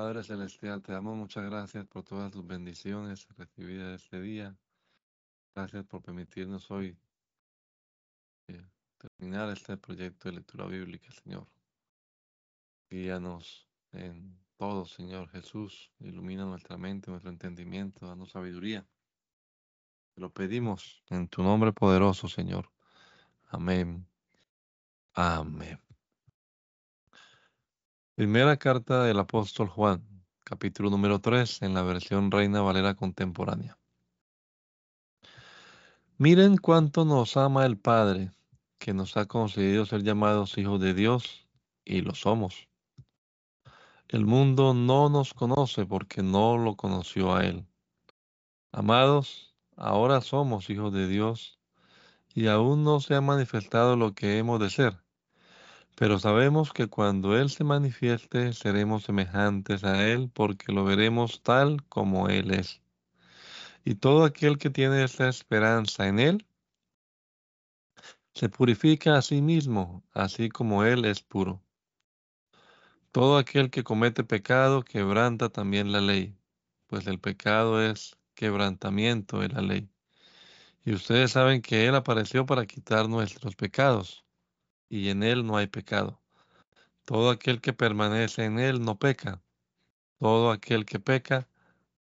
Padre Celestial, te damos muchas gracias por todas tus bendiciones recibidas este día. Gracias por permitirnos hoy eh, terminar este proyecto de lectura bíblica, Señor. Guíanos en todo, Señor Jesús. Ilumina nuestra mente, nuestro entendimiento, danos sabiduría. Te lo pedimos en tu nombre poderoso, Señor. Amén. Amén. Primera carta del apóstol Juan, capítulo número 3, en la versión Reina Valera contemporánea. Miren cuánto nos ama el Padre, que nos ha concedido ser llamados hijos de Dios, y lo somos. El mundo no nos conoce porque no lo conoció a Él. Amados, ahora somos hijos de Dios, y aún no se ha manifestado lo que hemos de ser pero sabemos que cuando Él se manifieste seremos semejantes a Él porque lo veremos tal como Él es. Y todo aquel que tiene esta esperanza en Él se purifica a sí mismo, así como Él es puro. Todo aquel que comete pecado quebranta también la ley, pues el pecado es quebrantamiento de la ley. Y ustedes saben que Él apareció para quitar nuestros pecados y en él no hay pecado. Todo aquel que permanece en él no peca. Todo aquel que peca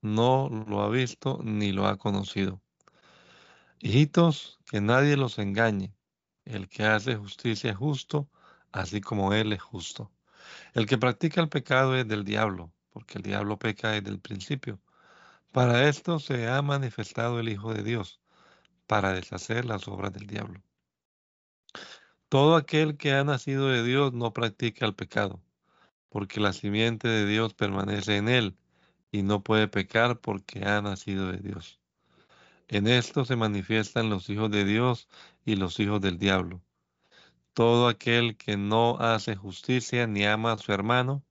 no lo ha visto ni lo ha conocido. Hijitos, que nadie los engañe. El que hace justicia es justo, así como él es justo. El que practica el pecado es del diablo, porque el diablo peca desde el principio. Para esto se ha manifestado el Hijo de Dios, para deshacer las obras del diablo. Todo aquel que ha nacido de Dios no practica el pecado, porque la simiente de Dios permanece en él y no puede pecar porque ha nacido de Dios. En esto se manifiestan los hijos de Dios y los hijos del diablo. Todo aquel que no hace justicia ni ama a su hermano,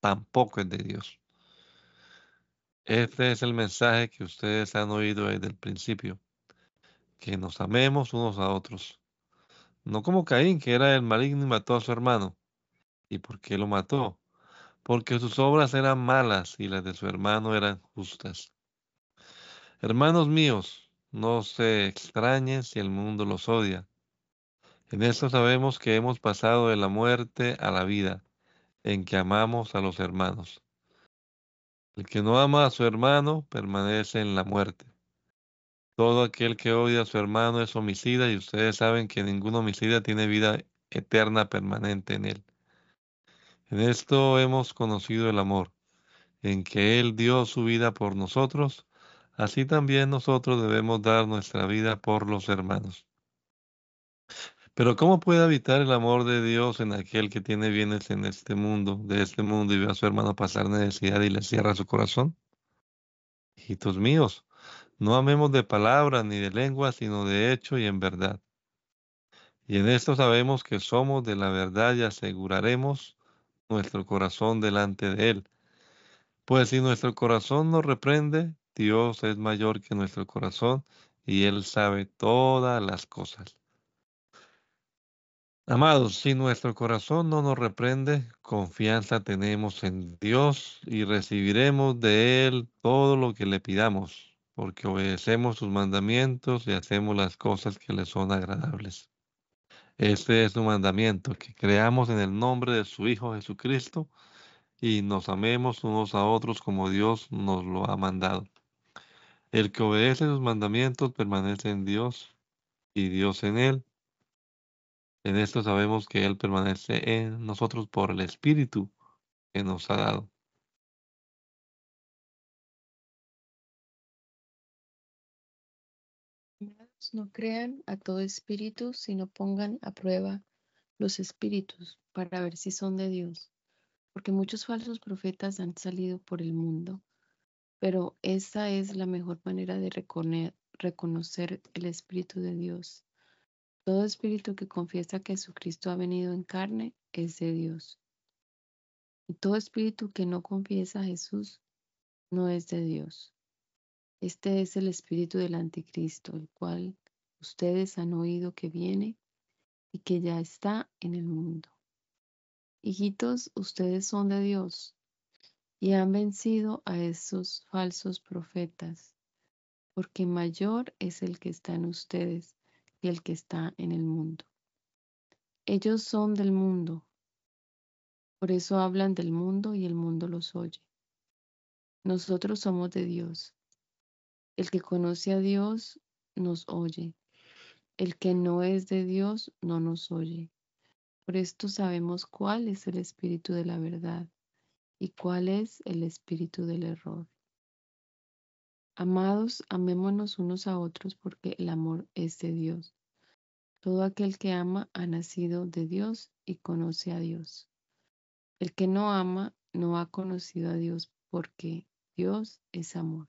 tampoco es de Dios. Este es el mensaje que ustedes han oído desde el principio, que nos amemos unos a otros. No como Caín, que era el maligno y mató a su hermano. ¿Y por qué lo mató? Porque sus obras eran malas y las de su hermano eran justas. Hermanos míos, no se extrañen si el mundo los odia. En esto sabemos que hemos pasado de la muerte a la vida, en que amamos a los hermanos. El que no ama a su hermano permanece en la muerte. Todo aquel que odia a su hermano es homicida y ustedes saben que ningún homicida tiene vida eterna permanente en él. En esto hemos conocido el amor, en que Él dio su vida por nosotros, así también nosotros debemos dar nuestra vida por los hermanos. Pero ¿cómo puede habitar el amor de Dios en aquel que tiene bienes en este mundo, de este mundo, y ve a su hermano pasar necesidad y le cierra su corazón? Hijitos míos, no amemos de palabra ni de lengua, sino de hecho y en verdad. Y en esto sabemos que somos de la verdad y aseguraremos nuestro corazón delante de Él. Pues si nuestro corazón nos reprende, Dios es mayor que nuestro corazón y Él sabe todas las cosas. Amados, si nuestro corazón no nos reprende, confianza tenemos en Dios y recibiremos de Él todo lo que le pidamos porque obedecemos sus mandamientos y hacemos las cosas que le son agradables. Este es su mandamiento, que creamos en el nombre de su Hijo Jesucristo y nos amemos unos a otros como Dios nos lo ha mandado. El que obedece sus mandamientos permanece en Dios y Dios en él. En esto sabemos que Él permanece en nosotros por el Espíritu que nos ha dado. No crean a todo espíritu, sino pongan a prueba los espíritus para ver si son de Dios, porque muchos falsos profetas han salido por el mundo, pero esta es la mejor manera de reconocer el Espíritu de Dios. Todo espíritu que confiesa que Jesucristo ha venido en carne es de Dios. Y todo espíritu que no confiesa a Jesús no es de Dios. Este es el espíritu del anticristo, el cual ustedes han oído que viene y que ya está en el mundo. Hijitos, ustedes son de Dios y han vencido a esos falsos profetas, porque mayor es el que está en ustedes que el que está en el mundo. Ellos son del mundo, por eso hablan del mundo y el mundo los oye. Nosotros somos de Dios. El que conoce a Dios nos oye. El que no es de Dios no nos oye. Por esto sabemos cuál es el espíritu de la verdad y cuál es el espíritu del error. Amados, amémonos unos a otros porque el amor es de Dios. Todo aquel que ama ha nacido de Dios y conoce a Dios. El que no ama no ha conocido a Dios porque Dios es amor.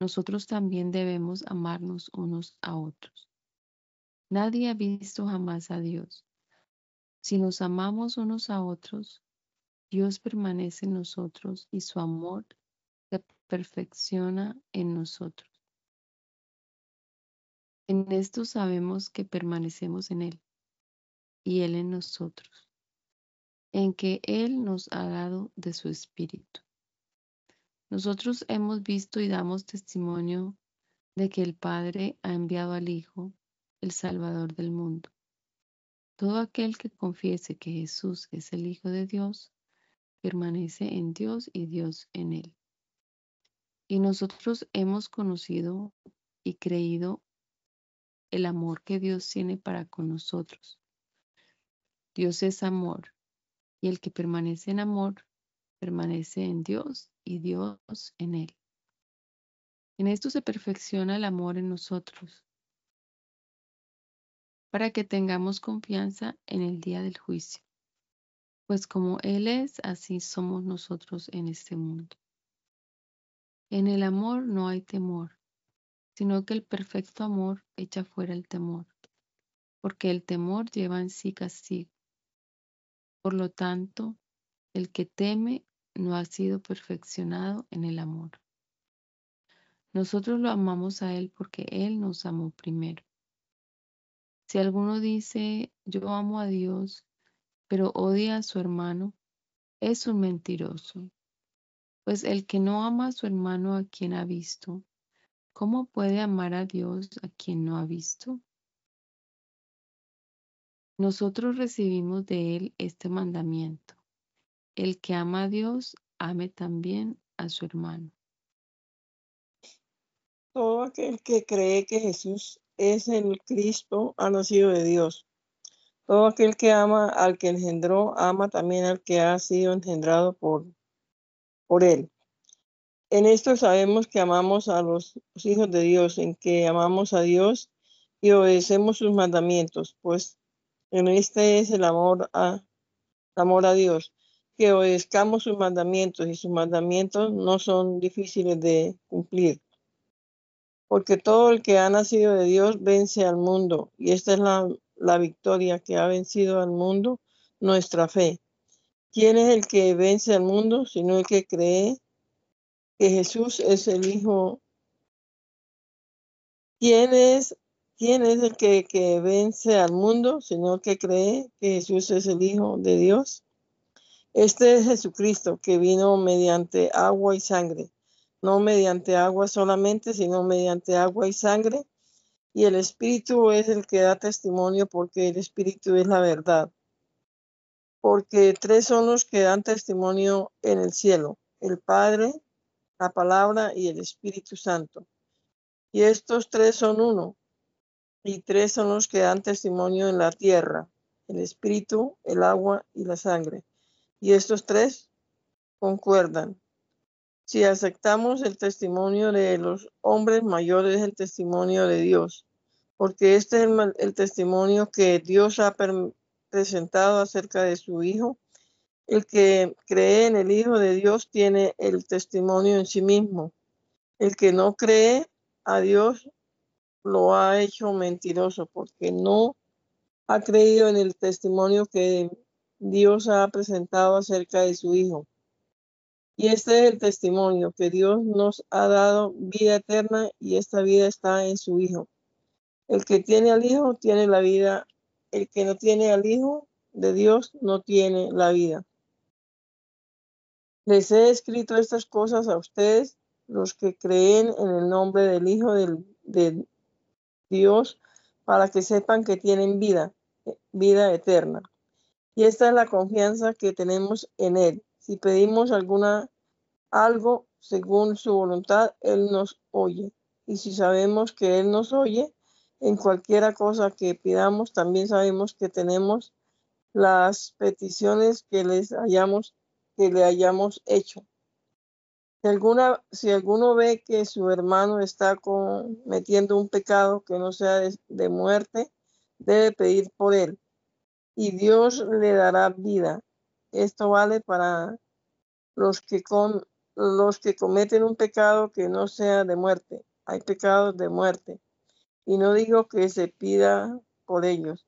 nosotros también debemos amarnos unos a otros. Nadie ha visto jamás a Dios. Si nos amamos unos a otros, Dios permanece en nosotros y su amor se perfecciona en nosotros. En esto sabemos que permanecemos en Él y Él en nosotros, en que Él nos ha dado de su Espíritu. Nosotros hemos visto y damos testimonio de que el Padre ha enviado al Hijo, el Salvador del mundo. Todo aquel que confiese que Jesús es el Hijo de Dios, permanece en Dios y Dios en él. Y nosotros hemos conocido y creído el amor que Dios tiene para con nosotros. Dios es amor, y el que permanece en amor, permanece en Dios y Dios en él. En esto se perfecciona el amor en nosotros, para que tengamos confianza en el día del juicio. Pues como Él es, así somos nosotros en este mundo. En el amor no hay temor, sino que el perfecto amor echa fuera el temor, porque el temor lleva en sí castigo. Por lo tanto, el que teme no ha sido perfeccionado en el amor. Nosotros lo amamos a Él porque Él nos amó primero. Si alguno dice, yo amo a Dios, pero odia a su hermano, es un mentiroso. Pues el que no ama a su hermano a quien ha visto, ¿cómo puede amar a Dios a quien no ha visto? Nosotros recibimos de Él este mandamiento. El que ama a Dios, ame también a su hermano. Todo aquel que cree que Jesús es el Cristo, ha nacido de Dios. Todo aquel que ama al que engendró, ama también al que ha sido engendrado por, por él. En esto sabemos que amamos a los hijos de Dios, en que amamos a Dios y obedecemos sus mandamientos, pues en este es el amor a, amor a Dios, que obedezcamos sus mandamientos y sus mandamientos no son difíciles de cumplir porque todo el que ha nacido de Dios vence al mundo, y esta es la, victoria que ha vencido al mundo, nuestra fe. ¿Quién es el que vence al mundo, sino el que cree que Jesús es el Hijo? ¿Quién es, quién es el que, que vence al mundo, sino el que cree que Jesús es el Hijo de Dios? Este es Jesucristo que vino mediante agua y sangre no mediante agua solamente, sino mediante agua y sangre. Y el Espíritu es el que da testimonio porque el Espíritu es la verdad. Porque tres son los que dan testimonio en el cielo, el Padre, la palabra y el Espíritu Santo. Y estos tres son uno. Y tres son los que dan testimonio en la tierra, el Espíritu, el agua y la sangre. Y estos tres concuerdan si aceptamos el testimonio de los hombres mayores, el testimonio de Dios, porque este es el, testimonio que Dios ha presentado acerca de su Hijo. El que cree en el Hijo de Dios tiene el testimonio en sí mismo. El que no cree a Dios lo ha hecho mentiroso porque no ha creído en el testimonio que Dios ha presentado acerca de su Hijo. Y este es el testimonio que Dios nos ha dado vida eterna y esta vida está en su Hijo. El que tiene al Hijo tiene la vida. El que no tiene al Hijo de Dios no tiene la vida. Les he escrito estas cosas a ustedes, los que creen en el nombre del Hijo de Dios, para que sepan que tienen vida, vida eterna. Y esta es la confianza que tenemos en Él. Si pedimos alguna algo según su voluntad, Él nos oye. Y si sabemos que Él nos oye, en cualquiera cosa que pidamos, también sabemos que tenemos las peticiones que les hayamos que le hayamos hecho. Si, alguna, si alguno ve que su hermano está cometiendo un pecado que no sea de, muerte, debe pedir por él y Dios le dará vida. Esto vale para los que, con, los que cometen un pecado que no sea de muerte. Hay pecados de muerte. Y no digo que se pida por ellos.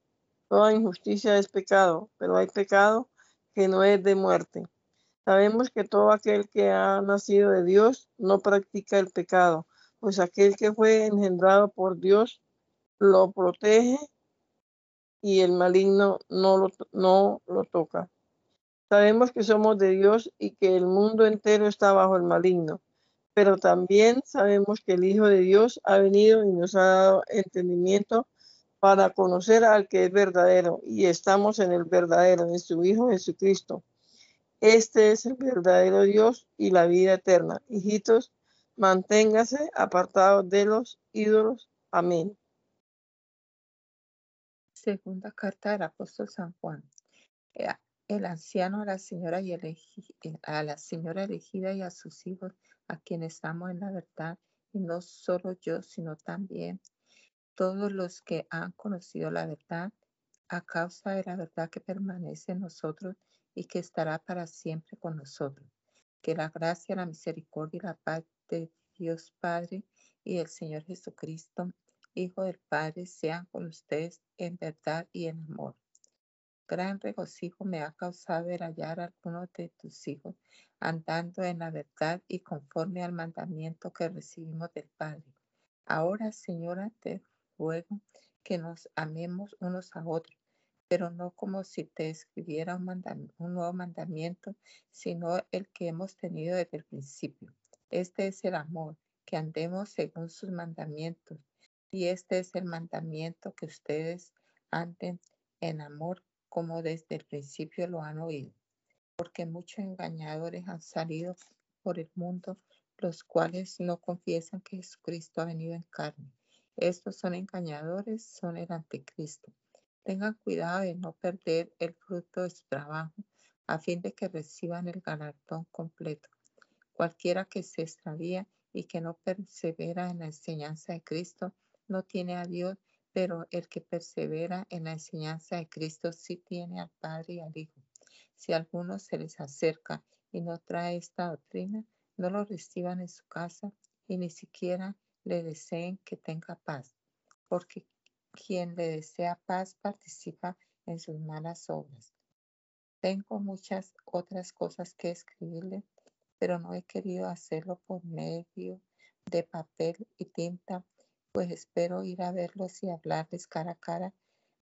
Toda injusticia es pecado, pero hay pecado que no es de muerte. Sabemos que todo aquel que ha nacido de Dios no practica el pecado, pues aquel que fue engendrado por Dios lo protege y el maligno no lo, no lo toca. Sabemos que somos de Dios y que el mundo entero está bajo el maligno, pero también sabemos que el Hijo de Dios ha venido y nos ha dado entendimiento para conocer al que es verdadero y estamos en el verdadero, en su Hijo Jesucristo. Este es el verdadero Dios y la vida eterna. Hijitos, manténgase apartados de los ídolos. Amén. Segunda carta del apóstol San Juan. Eh, el anciano a la señora y eh, a la señora elegida y a sus hijos, a quienes estamos en la verdad, y no solo yo, sino también todos los que han conocido la verdad, a causa de la verdad que permanece en nosotros y que estará para siempre con nosotros. Que la gracia, la misericordia y la paz de Dios Padre y del Señor Jesucristo, Hijo del Padre, sean con ustedes en verdad y en amor. Gran regocijo me ha causado ver hallar a algunos de tus hijos andando en la verdad y conforme al mandamiento que recibimos del Padre. Ahora, Señora, te ruego que nos amemos unos a otros pero no como si te escribiera un, un nuevo mandamiento, sino el que hemos tenido desde el principio. Este es el amor, que andemos según sus mandamientos. Y este es el mandamiento que ustedes anden en amor como desde el principio lo han oído. Porque muchos engañadores han salido por el mundo, los cuales no confiesan que Jesucristo ha venido en carne. Estos son engañadores, son el anticristo. Tengan cuidado de no perder el fruto de su trabajo a fin de que reciban el galardón completo. Cualquiera que se extravía y que no persevera en la enseñanza de Cristo no tiene a Dios, pero el que persevera en la enseñanza de Cristo sí tiene al Padre y al Hijo. Si alguno se les acerca y no trae esta doctrina, no lo reciban en su casa y ni siquiera le deseen que tenga paz, porque quien le desea paz participa en sus malas obras. Tengo muchas otras cosas que escribirle, pero no he querido hacerlo por medio de papel y tinta, pues espero ir a verlos y hablarles cara a cara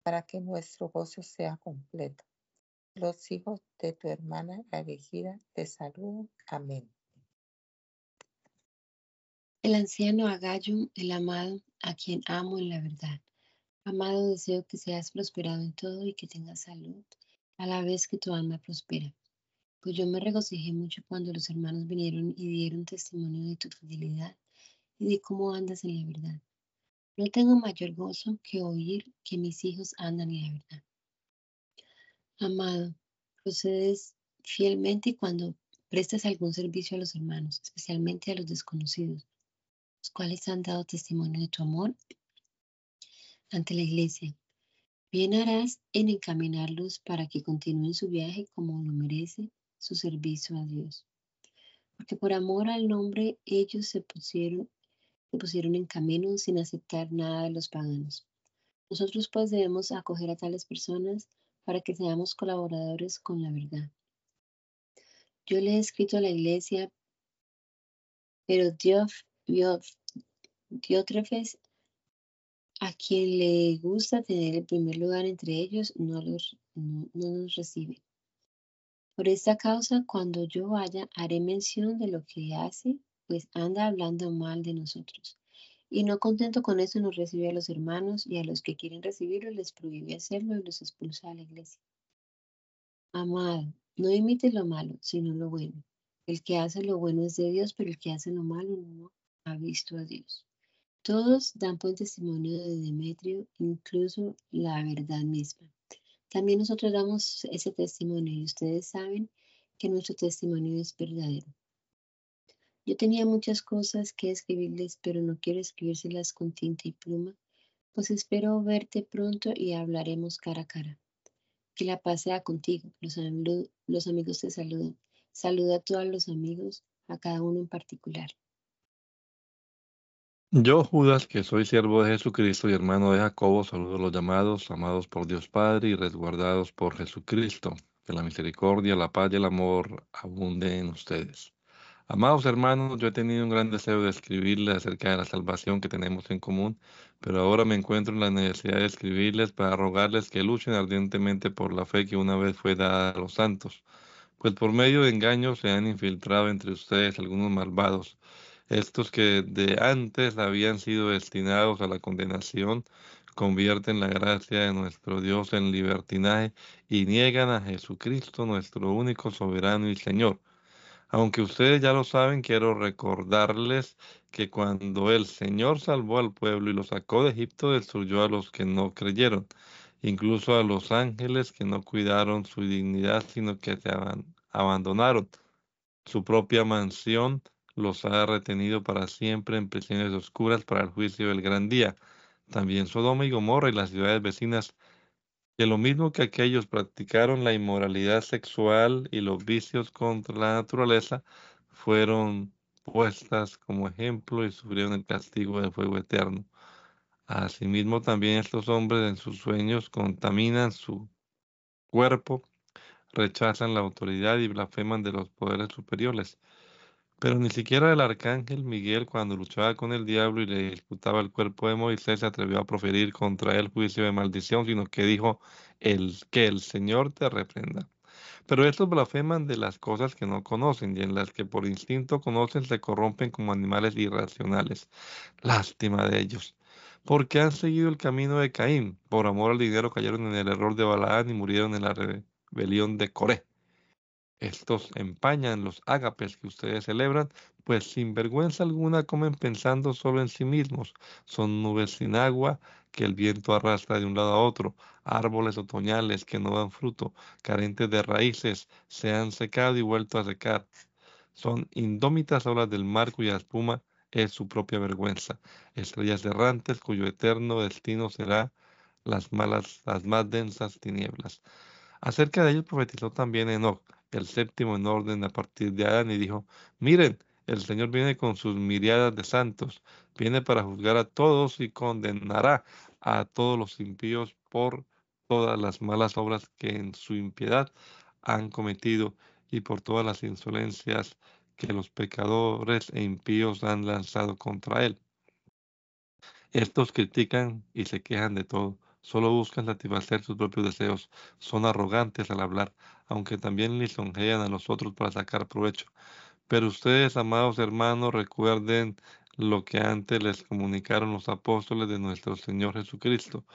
para que nuestro gozo sea completo. Los hijos de tu hermana la elegida te saludan. Amén. El anciano Agallo, el amado, a quien amo en la verdad. Amado, deseo que seas prosperado en todo y que tengas salud, a la vez que tu alma prospera. Pues yo me regocijé mucho cuando los hermanos vinieron y dieron testimonio de tu fidelidad y de cómo andas en la verdad. No tengo mayor gozo que oír que mis hijos andan en la verdad. Amado, procedes fielmente cuando prestas algún servicio a los hermanos, especialmente a los desconocidos, los cuales han dado testimonio de tu amor ante la iglesia. Bien harás en encaminarlos para que continúen su viaje como lo merece su servicio a Dios. Porque por amor al nombre ellos se pusieron, se pusieron en camino sin aceptar nada de los paganos. Nosotros pues debemos acoger a tales personas para que seamos colaboradores con la verdad. Yo le he escrito a la iglesia, pero Diótrefes, a quien le gusta tener el primer lugar entre ellos, no, los, no nos recibe. Por esta causa, cuando yo vaya, haré mención de lo que hace, pues anda hablando mal de nosotros. Y no contento con eso, nos recibe a los hermanos y a los que quieren recibirlo les prohíbe hacerlo y los expulsa a la iglesia. Amado, no imites lo malo, sino lo bueno. El que hace lo bueno es de Dios, pero el que hace lo malo no ha visto a Dios. Todos dan buen testimonio de Demetrio, incluso la verdad misma. También nosotros damos ese testimonio y ustedes saben que nuestro testimonio es verdadero. Yo tenía muchas cosas que escribirles, pero no quiero escribírselas con tinta y pluma, pues espero verte pronto y hablaremos cara a cara. Que la paz sea contigo. Los, los amigos te saludan. Saluda a todos los amigos, a cada uno en particular. Yo, Judas, que soy siervo de Jesucristo y hermano de Jacobo, saludo a los llamados, amados por Dios Padre y resguardados por Jesucristo. Que la misericordia, la paz y el amor abunden en ustedes. Amados hermanos, yo he tenido un gran deseo de escribirles acerca de la salvación que tenemos en común, pero ahora me encuentro en la necesidad de escribirles para rogarles que luchen ardientemente por la fe que una vez fue dada a los santos, pues por medio de engaños se han infiltrado entre ustedes algunos malvados estos que de antes habían sido destinados a la condenación, convierten la gracia de nuestro Dios en libertinaje y niegan a Jesucristo, nuestro único soberano y Señor. Aunque ustedes ya lo saben, quiero recordarles que cuando el Señor salvó al pueblo y lo sacó de Egipto, destruyó a los que no creyeron, incluso a los ángeles que no cuidaron su dignidad, sino que se abandonaron su propia mansión los ha retenido para siempre en prisiones oscuras para el juicio del gran día. También Sodoma y Gomorra y las ciudades vecinas, que lo mismo que aquellos practicaron la inmoralidad sexual y los vicios contra la naturaleza, fueron puestas como ejemplo y sufrieron el castigo de fuego eterno. Asimismo, también estos hombres en sus sueños contaminan su cuerpo, rechazan la autoridad y blasfeman de los poderes superiores. Pero ni siquiera el arcángel Miguel, cuando luchaba con el diablo y le disputaba el cuerpo de Moisés, se atrevió a proferir contra él juicio de maldición, sino que dijo el, que el Señor te reprenda. Pero estos blasfeman de las cosas que no conocen y en las que por instinto conocen se corrompen como animales irracionales. Lástima de ellos, porque han seguido el camino de Caín. Por amor al dinero cayeron en el error de Balaán y murieron en la rebelión de Coré. Estos empañan los ágapes que ustedes celebran, pues sin vergüenza alguna comen pensando solo en sí mismos. Son nubes sin agua que el viento arrastra de un lado a otro, árboles otoñales que no dan fruto, carentes de raíces, se han secado y vuelto a secar. Son indómitas olas del mar cuya espuma es su propia vergüenza, estrellas errantes cuyo eterno destino será las malas, las más densas tinieblas. Acerca de ellos profetizó también Enoch el séptimo en orden a partir de Adán, y dijo, miren, el Señor viene con sus miriadas de santos, viene para juzgar a todos y condenará a todos los impíos por todas las malas obras que en su impiedad han cometido y por todas las insolencias que los pecadores e impíos han lanzado contra él. Estos critican y se quejan de todo, solo buscan satisfacer sus propios deseos, son arrogantes al hablar, aunque también lisonjean a los otros para sacar provecho. Pero ustedes, amados hermanos, recuerden lo que antes les comunicaron los apóstoles de nuestro Señor Jesucristo.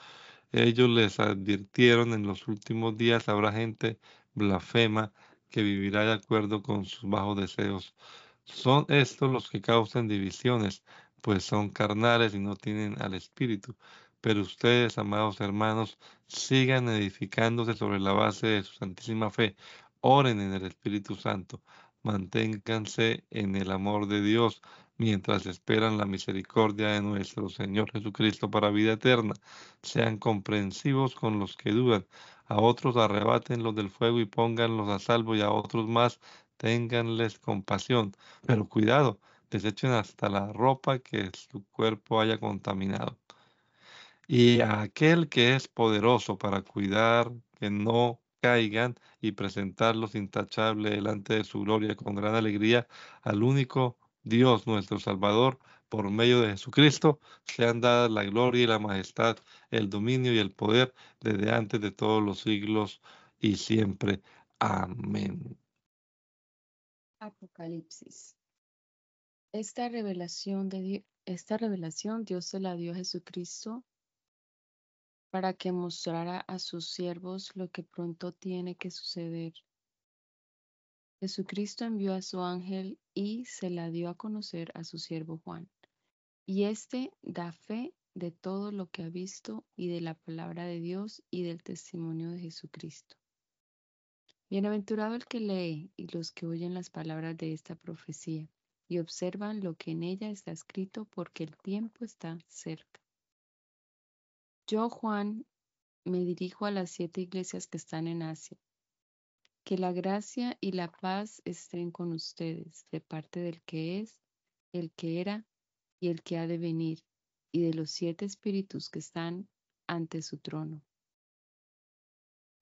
Ellos les advirtieron en los últimos días habrá gente blasfema que vivirá de acuerdo con sus bajos deseos. Son estos los que causan divisiones, pues son carnales y no tienen al Espíritu. Pero ustedes, amados hermanos, sigan edificándose sobre la base de su santísima fe. Oren en el Espíritu Santo. Manténganse en el amor de Dios. mientras esperan la misericordia de nuestro Señor Jesucristo para vida eterna. Sean comprensivos con los que dudan, a otros arrebátenlos del fuego y pónganlos a salvo, y a otros más ténganles compasión. Pero cuidado, desechen hasta la ropa que su cuerpo haya contaminado. Y a aquel que es poderoso para cuidar que no caigan y presentarlos intachable delante de su gloria con gran alegría al único Dios nuestro Salvador, por medio de Jesucristo, sean dadas la gloria y la majestad, el dominio y el poder desde antes de todos los siglos y siempre. Amén. Apocalipsis. Esta revelación, de esta revelación Dios se la dio a Jesucristo para que mostrara a sus siervos lo que pronto tiene que suceder. Jesucristo envió a su ángel y se la dio a conocer a su siervo Juan. Y éste da fe de todo lo que ha visto y de la palabra de Dios y del testimonio de Jesucristo. Bienaventurado el que lee y los que oyen las palabras de esta profecía y observan lo que en ella está escrito porque el tiempo está cerca. Yo, Juan, me dirijo a las siete iglesias que están en Asia. Que la gracia y la paz estén con ustedes de parte del que es, el que era y el que ha de venir, y de los siete espíritus que están ante su trono.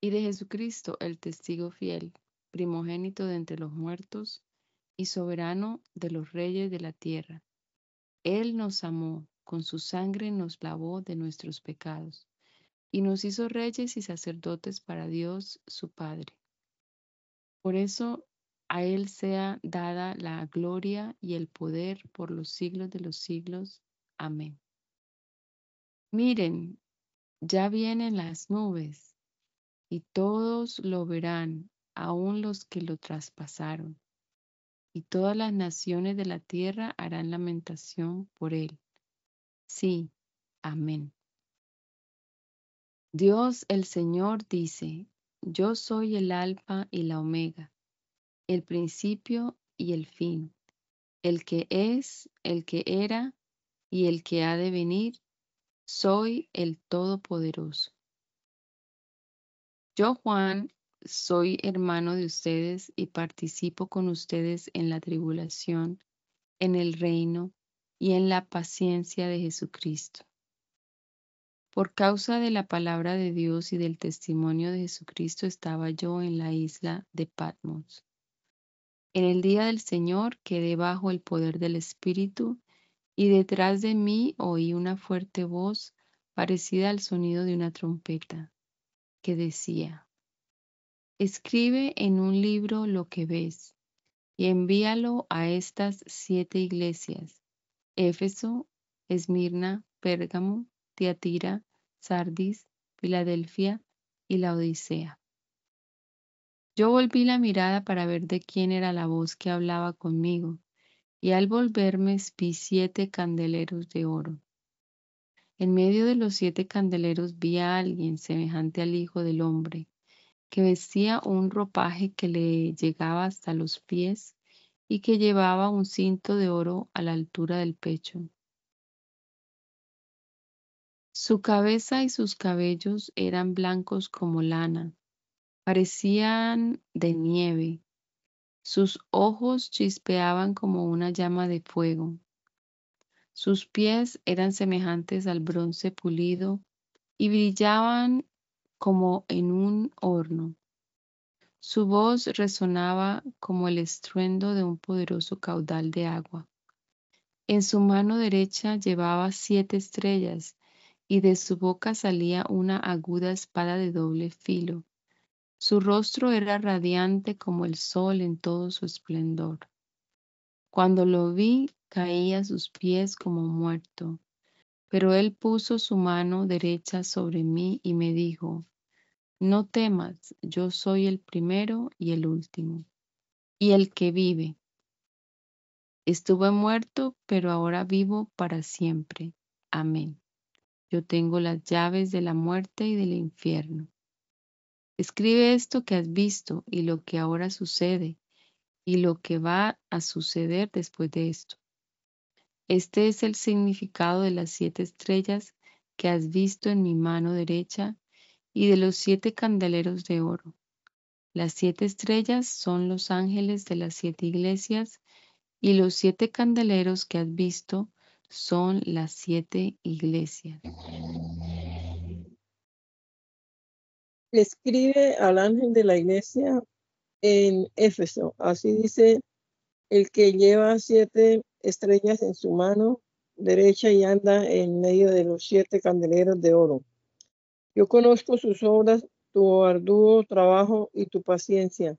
Y de Jesucristo, el testigo fiel, primogénito de entre los muertos y soberano de los reyes de la tierra. Él nos amó con su sangre nos lavó de nuestros pecados y nos hizo reyes y sacerdotes para Dios su Padre. Por eso a Él sea dada la gloria y el poder por los siglos de los siglos. Amén. Miren, ya vienen las nubes y todos lo verán, aun los que lo traspasaron, y todas las naciones de la tierra harán lamentación por Él Sí, amén. Dios el Señor dice, yo soy el alfa y la omega, el principio y el fin, el que es, el que era y el que ha de venir, soy el Todopoderoso. Yo, Juan, soy hermano de ustedes y participo con ustedes en la tribulación, en el reino y en la paciencia de Jesucristo. Por causa de la palabra de Dios y del testimonio de Jesucristo estaba yo en la isla de Patmos. En el día del Señor quedé bajo el poder del Espíritu y detrás de mí oí una fuerte voz parecida al sonido de una trompeta, que decía, Escribe en un libro lo que ves y envíalo a estas siete iglesias Éfeso, Esmirna, Pérgamo, Tiatira, Sardis, Filadelfia y la Odisea. Yo volví la mirada para ver de quién era la voz que hablaba conmigo, y al volverme vi siete candeleros de oro. En medio de los siete candeleros vi a alguien semejante al Hijo del Hombre, que vestía un ropaje que le llegaba hasta los pies y que llevaba un cinto de oro a la altura del pecho. Su cabeza y sus cabellos eran blancos como lana, parecían de nieve. Sus ojos chispeaban como una llama de fuego. Sus pies eran semejantes al bronce pulido y brillaban como en un horno. Su voz resonaba como el estruendo de un poderoso caudal de agua. En su mano derecha llevaba siete estrellas y de su boca salía una aguda espada de doble filo. Su rostro era radiante como el sol en todo su esplendor. Cuando lo vi, caí a sus pies como muerto, pero él puso su mano derecha sobre mí y me dijo, no temas, yo soy el primero y el último, y el que vive. Estuve muerto, pero ahora vivo para siempre. Amén. Yo tengo las llaves de la muerte y del infierno. Escribe esto que has visto y lo que ahora sucede y lo que va a suceder después de esto. Este es el significado de las siete estrellas que has visto en mi mano derecha y de los siete candeleros de oro. Las siete estrellas son los ángeles de las siete iglesias y los siete candeleros que has visto son las siete iglesias. Escribe al ángel de la iglesia en Éfeso. Así dice el que lleva siete estrellas en su mano derecha y anda en medio de los siete candeleros de oro. Yo conozco sus obras, tu arduo trabajo y tu paciencia.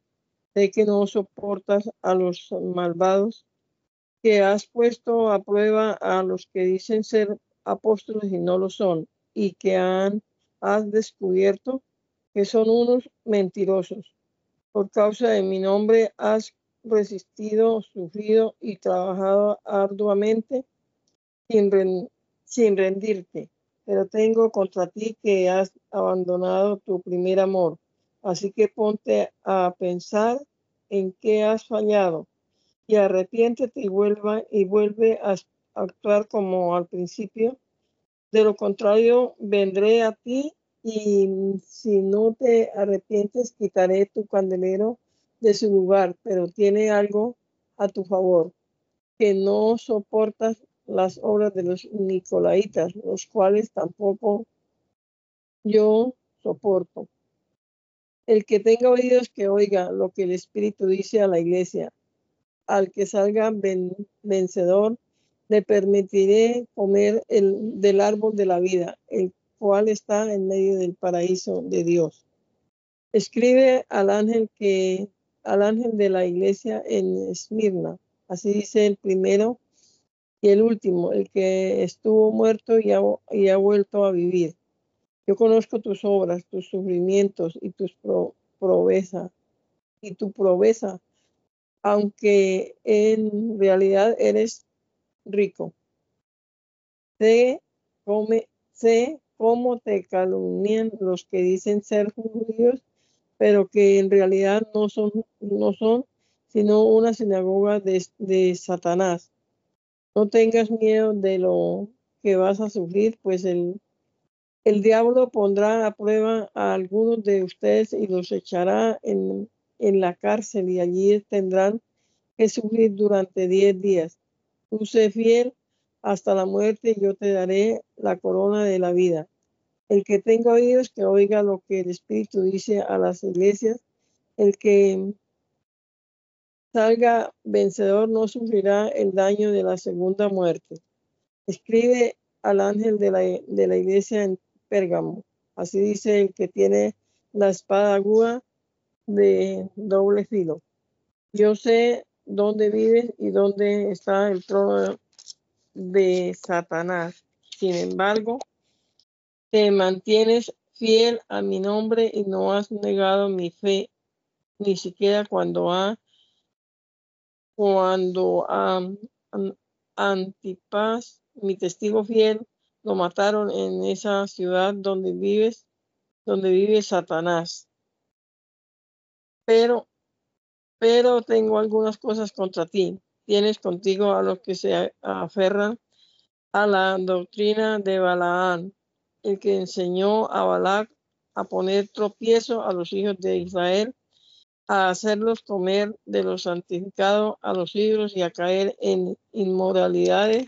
Sé que no soportas a los malvados, que has puesto a prueba a los que dicen ser apóstoles y no lo son, y que han, has descubierto que son unos mentirosos. Por causa de mi nombre has resistido, sufrido y trabajado arduamente sin, sin rendirte. Pero tengo contra ti que has abandonado tu primer amor. Así que ponte a pensar en qué has fallado y arrepiéntete y vuelva y vuelve a actuar como al principio. De lo contrario, vendré a ti y si no te arrepientes, quitaré tu candelero de su lugar, pero tiene algo a tu favor, que no soportas las obras de los nicolaitas, los cuales tampoco yo soporto. El que tenga oídos que oiga lo que el Espíritu dice a la iglesia. Al que salga vencedor, le permitiré comer el, del árbol de la vida, el cual está en medio del paraíso de Dios. Escribe al ángel que al ángel de la iglesia en Esmirna. Así dice el primero y el último, el que estuvo muerto y ha, y ha vuelto a vivir. Yo conozco tus obras, tus sufrimientos y tus y tu proveza, aunque en realidad eres rico. Sé, come, sé cómo te calumnian los que dicen ser judíos, pero que en realidad no son, no son sino una sinagoga de Satanás. No tengas miedo de lo que vas a sufrir, pues el, el diablo pondrá a prueba a algunos de ustedes y los echará en, en la cárcel y allí tendrán que sufrir durante diez días. Tú sé fiel hasta la muerte y yo te daré la corona de la vida. El que tenga oídos, que oiga lo que el Espíritu dice a las iglesias. El que salga vencedor no sufrirá el daño de la segunda muerte. Escribe al ángel de la, de la iglesia en Pérgamo. Así dice el que tiene la espada aguda de doble filo. Yo sé dónde vives y dónde está el trono de Satanás. Sin embargo, te mantienes fiel a mi nombre y no has negado mi fe, ni siquiera cuando ha cuando Antipas, mi testigo fiel, lo mataron en esa ciudad donde vives, donde vive Satanás. Pero, pero tengo algunas cosas contra ti. Tienes contigo a los que se aferran a la doctrina de Balaán el que enseñó a Balac a poner tropiezo a los hijos de Israel, a hacerlos comer de lo santificado a los ídolos y a caer en inmoralidades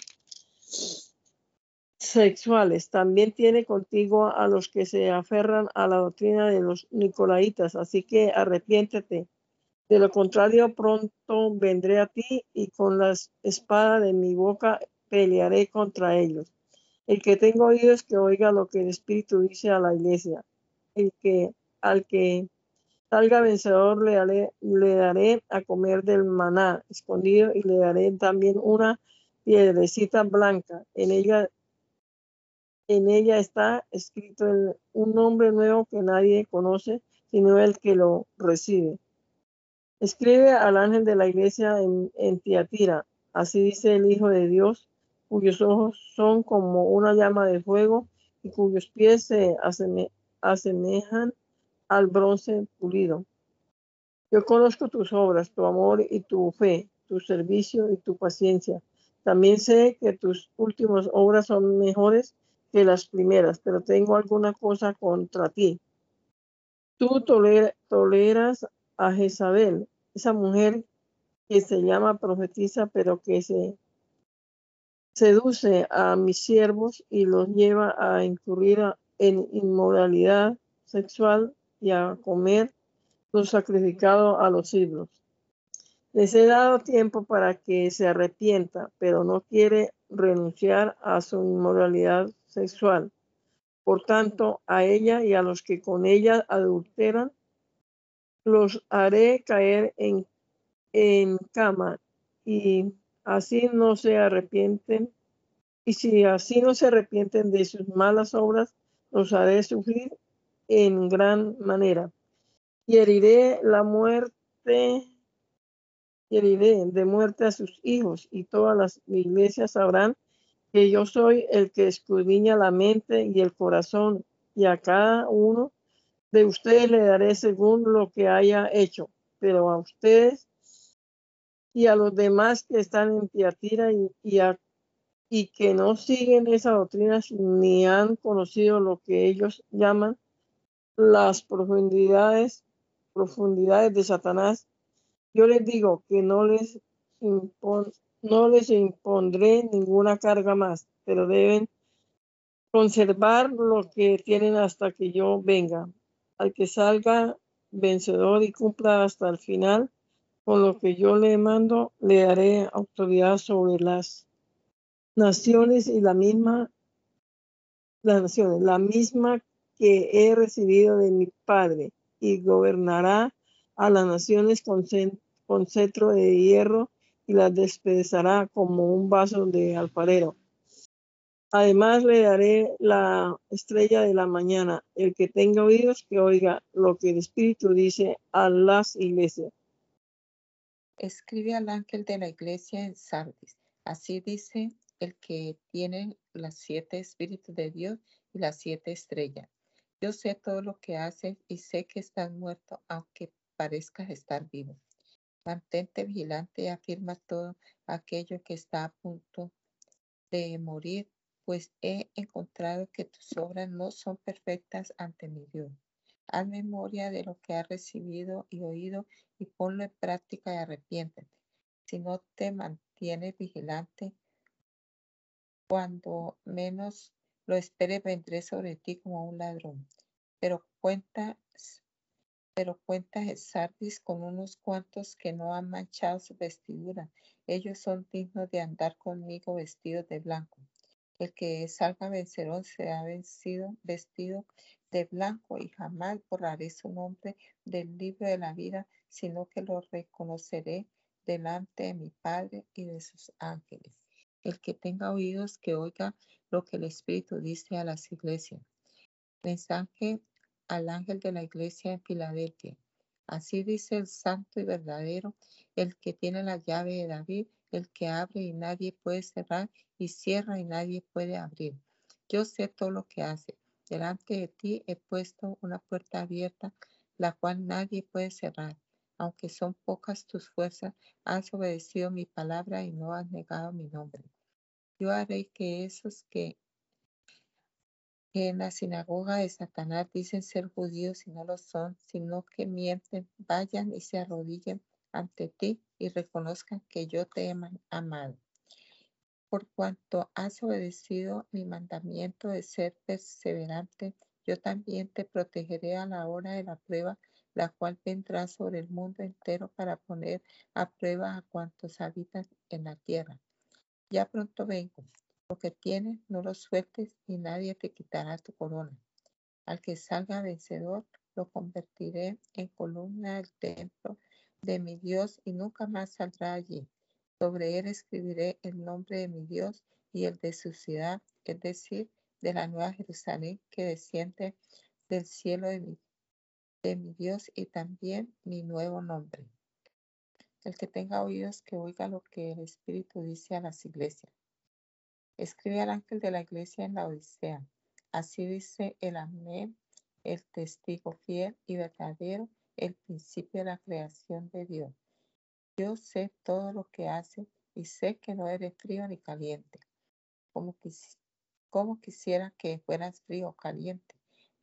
sexuales. También tiene contigo a los que se aferran a la doctrina de los nicolaitas, así que arrepiéntete. De lo contrario, pronto vendré a ti y con la espada de mi boca pelearé contra ellos. El que tenga oídos que oiga lo que el Espíritu dice a la iglesia. El que al que salga vencedor le daré, a comer del maná escondido y le daré también una piedrecita blanca. En ella, en ella está escrito un nombre nuevo que nadie conoce, sino el que lo recibe. Escribe al ángel de la iglesia en, en Tiatira. Así dice el Hijo de Dios, cuyos ojos son como una llama de fuego y cuyos pies se asemejan al bronce pulido. Yo conozco tus obras, tu amor y tu fe, tu servicio y tu paciencia. También sé que tus últimas obras son mejores que las primeras, pero tengo alguna cosa contra ti. Tú toleras a Jezabel, esa mujer que se llama profetisa, pero que se seduce a mis siervos y los lleva a incurrir en inmoralidad sexual y a comer lo sacrificado a los ídolos. Les he dado tiempo para que se arrepienta, pero no quiere renunciar a su inmoralidad sexual. Por tanto, a ella y a los que con ella adulteran, los haré caer en, en cama y así no se arrepienten. Y si así no se arrepienten de sus malas obras, los haré sufrir en gran manera. Y heriré la muerte, y heriré de muerte a sus hijos, y todas las iglesias sabrán que yo soy el que escudriña la mente y el corazón, y a cada uno de ustedes le daré según lo que haya hecho. Pero a ustedes y a los demás que están en Tiatira y, y que no siguen esa doctrina ni han conocido lo que ellos llaman las profundidades, profundidades de Satanás, yo les digo que no les, no les impondré ninguna carga más, pero deben conservar lo que tienen hasta que yo venga. Al que salga vencedor y cumpla hasta el final, con lo que yo le mando, le daré autoridad sobre las naciones y la misma, las naciones, la misma que he recibido de mi Padre, y gobernará a las naciones con, con cetro de hierro y las despedazará como un vaso de alfarero. Además le daré la estrella de la mañana. El que tenga oídos, que oiga lo que el Espíritu dice a las iglesias. Escribe al ángel de la iglesia en Sardis. Así dice el que tiene las siete espíritus de Dios y las siete estrellas. Yo sé todo lo que haces y sé que estás muerto, aunque parezcas estar vivo. Mantente vigilante y afirma todo aquello que está a punto de morir, pues he encontrado que tus obras no son perfectas ante mi Dios. Haz memoria de lo que has recibido y oído y ponlo en práctica y arrepiéntete. Si no te mantienes vigilante, cuando menos lo espere, vendré sobre ti como un ladrón. Pero cuenta, pero cuenta Sardis con unos cuantos que no han manchado su vestidura. Ellos son dignos de andar conmigo vestidos de blanco. El que salga vencedor será vencido, vestido de blanco y jamás borraré su nombre del libro de la vida, sino que lo reconoceré delante de mi Padre y de sus ángeles. El que tenga oídos, que oiga lo que el Espíritu dice a las iglesias. Mensaje al ángel de la iglesia en Filadelfia. Así dice el santo y verdadero, el que tiene la llave de David, el que abre y nadie puede cerrar y cierra y nadie puede abrir. Yo sé todo lo que hace. Delante de ti he puesto una puerta abierta, la cual nadie puede cerrar. Aunque son pocas tus fuerzas, has obedecido mi palabra y no has negado mi nombre. Yo haré que esos que en la sinagoga de Satanás dicen ser judíos y no lo son, sino que mienten, vayan y se arrodillen ante ti y reconozcan que yo te he amado. Por cuanto has obedecido mi mandamiento de ser perseverante, yo también te protegeré a la hora de la prueba, la cual vendrá sobre el mundo entero para poner a prueba a cuantos habitan en la tierra. Ya pronto vengo. Lo que tienes, no lo sueltes y nadie te quitará tu corona. Al que salga vencedor, lo convertiré en columna del templo de mi Dios y nunca más saldrá allí. Sobre él escribiré el nombre de mi Dios y el de su ciudad, es decir, de la nueva Jerusalén que desciende del cielo de mi, de mi Dios y también mi nuevo nombre. El que tenga oídos que oiga lo que el Espíritu dice a las iglesias. Escribe al ángel de la iglesia en la Odisea. Así dice el Amén, el testigo fiel y verdadero, el principio de la creación de Dios. Yo sé todo lo que hace y sé que no eres frío ni caliente. Como, quisiera que fueras frío o caliente,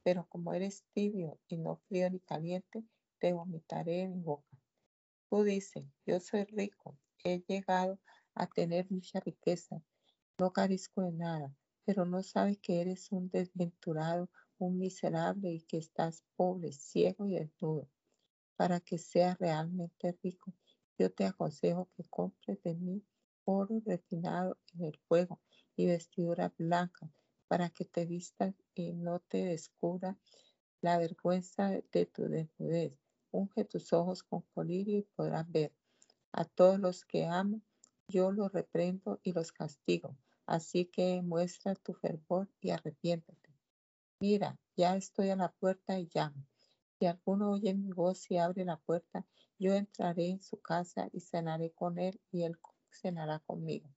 pero como eres tibio y no frío ni caliente, te vomitaré en mi boca. Tú dices, yo soy rico, he llegado a tener mucha riqueza, no carezco de nada, pero no sabes que eres un desventurado, un miserable y que estás pobre, ciego y desnudo. Para que seas realmente rico, yo te aconsejo que compres de mí oro refinado en el fuego y vestidura blanca, para que te vistas y no te descubra la vergüenza de tu desnudez. Unge tus ojos con colirio y podrás ver. A todos los que amo, yo los reprendo y los castigo. Así que muestra tu fervor y arrepiéntate. Mira, ya estoy a la puerta y llamo. Si alguno oye mi voz y abre la puerta, yo entraré en su casa y cenaré con él y él cenará conmigo.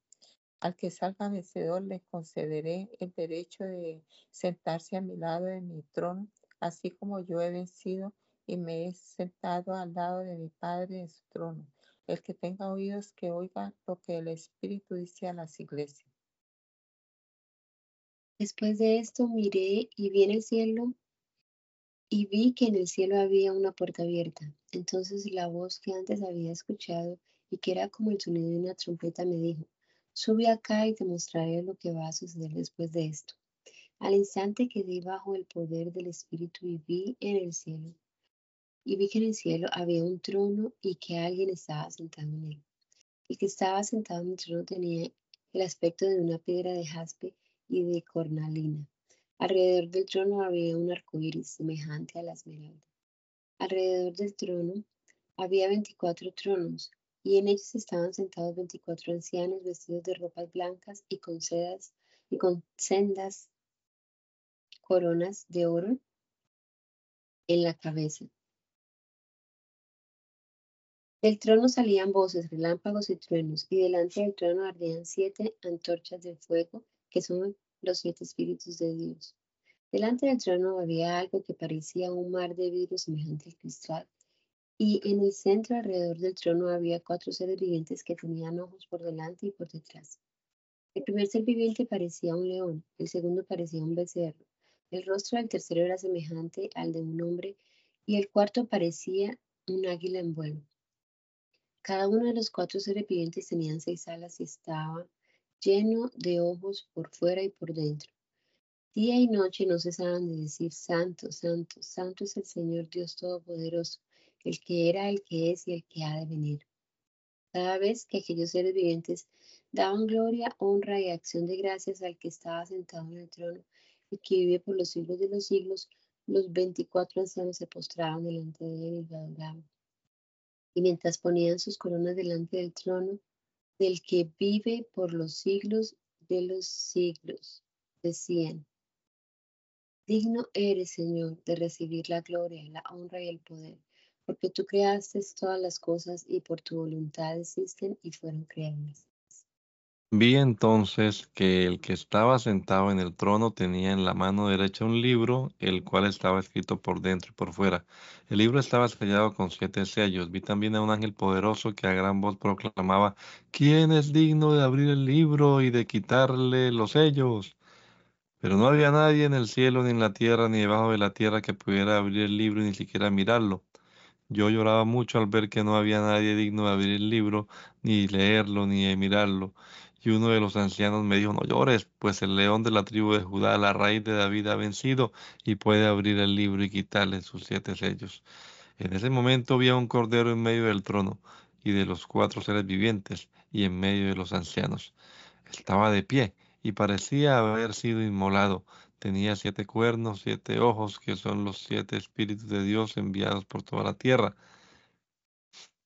Al que salga vencedor le concederé el derecho de sentarse a mi lado en mi trono, así como yo he vencido y me he sentado al lado de mi Padre en su trono. El que tenga oídos que oiga lo que el Espíritu dice a las iglesias. Después de esto miré y vi en el cielo y vi que en el cielo había una puerta abierta. Entonces la voz que antes había escuchado y que era como el sonido de una trompeta me dijo, Sube acá y te mostraré lo que va a suceder después de esto. Al instante quedé bajo el poder del Espíritu y vi en el cielo. Y vi que en el cielo había un trono y que alguien estaba sentado en él. El que estaba sentado en el trono tenía el aspecto de una piedra de jaspe y de cornalina. Alrededor del trono había un arco iris semejante a la esmeralda. Alrededor del trono había veinticuatro tronos y en ellos estaban sentados veinticuatro ancianos vestidos de ropas blancas y con sedas y con sendas coronas de oro en la cabeza. Del trono salían voces, relámpagos y truenos, y delante del trono ardían siete antorchas de fuego, que son los siete espíritus de Dios. Delante del trono había algo que parecía un mar de vidrio semejante al cristal, y en el centro alrededor del trono había cuatro seres vivientes que tenían ojos por delante y por detrás. El primer ser viviente parecía un león, el segundo parecía un becerro, el rostro del tercero era semejante al de un hombre y el cuarto parecía un águila en vuelo. Cada uno de los cuatro seres vivientes tenían seis alas y estaba lleno de ojos por fuera y por dentro. Día y noche no cesaban de decir, Santo, Santo, Santo es el Señor Dios Todopoderoso, el que era, el que es y el que ha de venir. Cada vez que aquellos seres vivientes daban gloria, honra y acción de gracias al que estaba sentado en el trono y que vive por los siglos de los siglos, los veinticuatro ancianos se postraban delante de él y lo adoraban. Y mientras ponían sus coronas delante del trono, del que vive por los siglos de los siglos, decían, digno eres, Señor, de recibir la gloria, la honra y el poder porque tú creaste todas las cosas y por tu voluntad existen y fueron creadas. Vi entonces que el que estaba sentado en el trono tenía en la mano derecha un libro, el cual estaba escrito por dentro y por fuera. El libro estaba sellado con siete sellos. Vi también a un ángel poderoso que a gran voz proclamaba, ¿quién es digno de abrir el libro y de quitarle los sellos? Pero no había nadie en el cielo, ni en la tierra, ni debajo de la tierra que pudiera abrir el libro y ni siquiera mirarlo. Yo lloraba mucho al ver que no había nadie digno de abrir el libro, ni leerlo, ni de mirarlo. Y uno de los ancianos me dijo, no llores, pues el león de la tribu de Judá, la raíz de David, ha vencido y puede abrir el libro y quitarle sus siete sellos. En ese momento vi a un cordero en medio del trono y de los cuatro seres vivientes y en medio de los ancianos. Estaba de pie y parecía haber sido inmolado Tenía siete cuernos, siete ojos, que son los siete espíritus de Dios enviados por toda la tierra.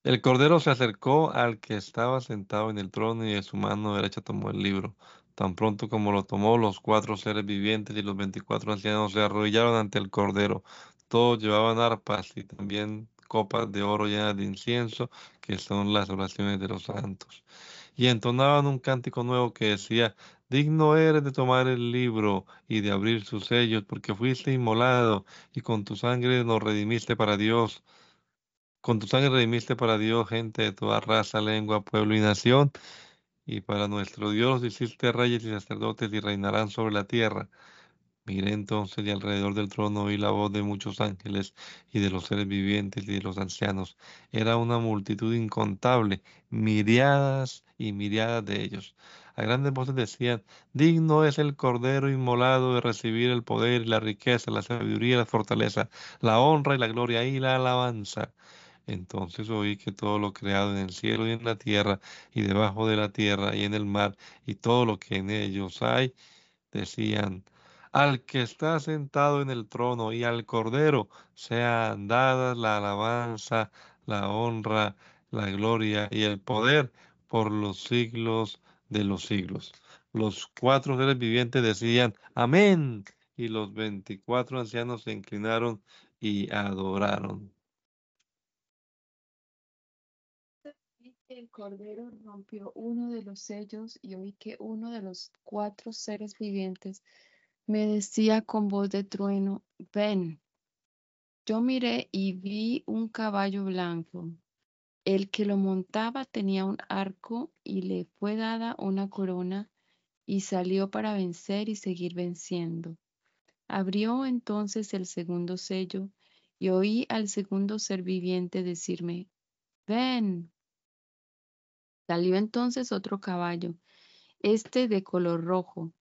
El cordero se acercó al que estaba sentado en el trono y de su mano derecha tomó el libro. Tan pronto como lo tomó, los cuatro seres vivientes y los veinticuatro ancianos se arrodillaron ante el cordero. Todos llevaban arpas y también copas de oro llenas de incienso, que son las oraciones de los santos. Y entonaban un cántico nuevo que decía, Digno eres de tomar el libro y de abrir sus sellos, porque fuiste inmolado y con tu sangre nos redimiste para Dios. Con tu sangre redimiste para Dios gente de toda raza, lengua, pueblo y nación. y para nuestro Dios hiciste reyes y sacerdotes y reinarán sobre la tierra. Miré entonces y alrededor del trono oí la voz de muchos ángeles y de los seres vivientes y de los ancianos. Era una multitud incontable, miriadas y miriadas de ellos. A grandes voces decían, digno es el Cordero inmolado de recibir el poder y la riqueza, la sabiduría y la fortaleza, la honra y la gloria y la alabanza. Entonces oí que todo lo creado en el cielo y en la tierra y debajo de la tierra y en el mar y todo lo que en ellos hay, decían, al que está sentado en el trono y al Cordero sean dadas la alabanza, la honra, la gloria y el poder por los siglos de los siglos. Los cuatro seres vivientes decían, amén. Y los veinticuatro ancianos se inclinaron y adoraron. El Cordero rompió uno de los sellos y oí que uno de los cuatro seres vivientes me decía con voz de trueno, ven. Yo miré y vi un caballo blanco. El que lo montaba tenía un arco y le fue dada una corona y salió para vencer y seguir venciendo. Abrió entonces el segundo sello y oí al segundo ser viviente decirme, ven. Salió entonces otro caballo, este de color rojo,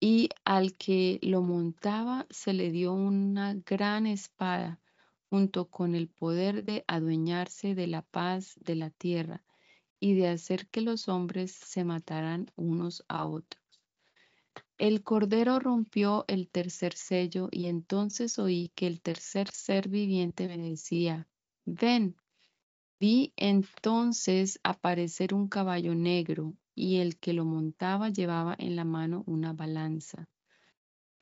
y al que lo montaba se le dio una gran espada junto con el poder de adueñarse de la paz de la tierra y de hacer que los hombres se mataran unos a otros. El cordero rompió el tercer sello y entonces oí que el tercer ser viviente me decía, ven. Vi entonces aparecer un caballo negro y el que lo montaba llevaba en la mano una balanza.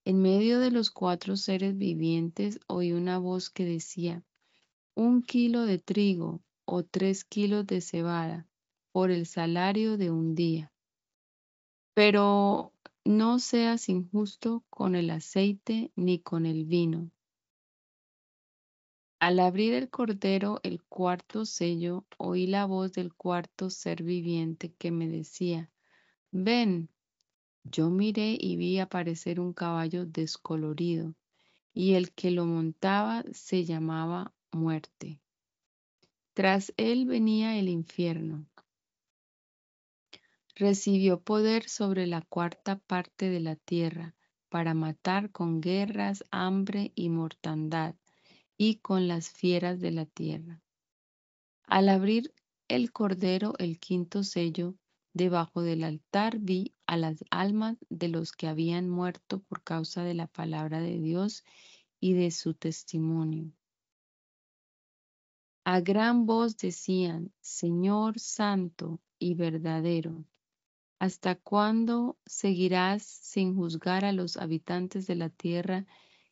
En medio de los cuatro seres vivientes oí una voz que decía, un kilo de trigo o tres kilos de cebada por el salario de un día. Pero no seas injusto con el aceite ni con el vino. Al abrir el cordero el cuarto sello, oí la voz del cuarto ser viviente que me decía, ven. Yo miré y vi aparecer un caballo descolorido, y el que lo montaba se llamaba muerte. Tras él venía el infierno. Recibió poder sobre la cuarta parte de la tierra para matar con guerras, hambre y mortandad y con las fieras de la tierra. Al abrir el cordero el quinto sello, debajo del altar vi a las almas de los que habían muerto por causa de la palabra de Dios y de su testimonio. A gran voz decían, Señor Santo y verdadero, ¿hasta cuándo seguirás sin juzgar a los habitantes de la tierra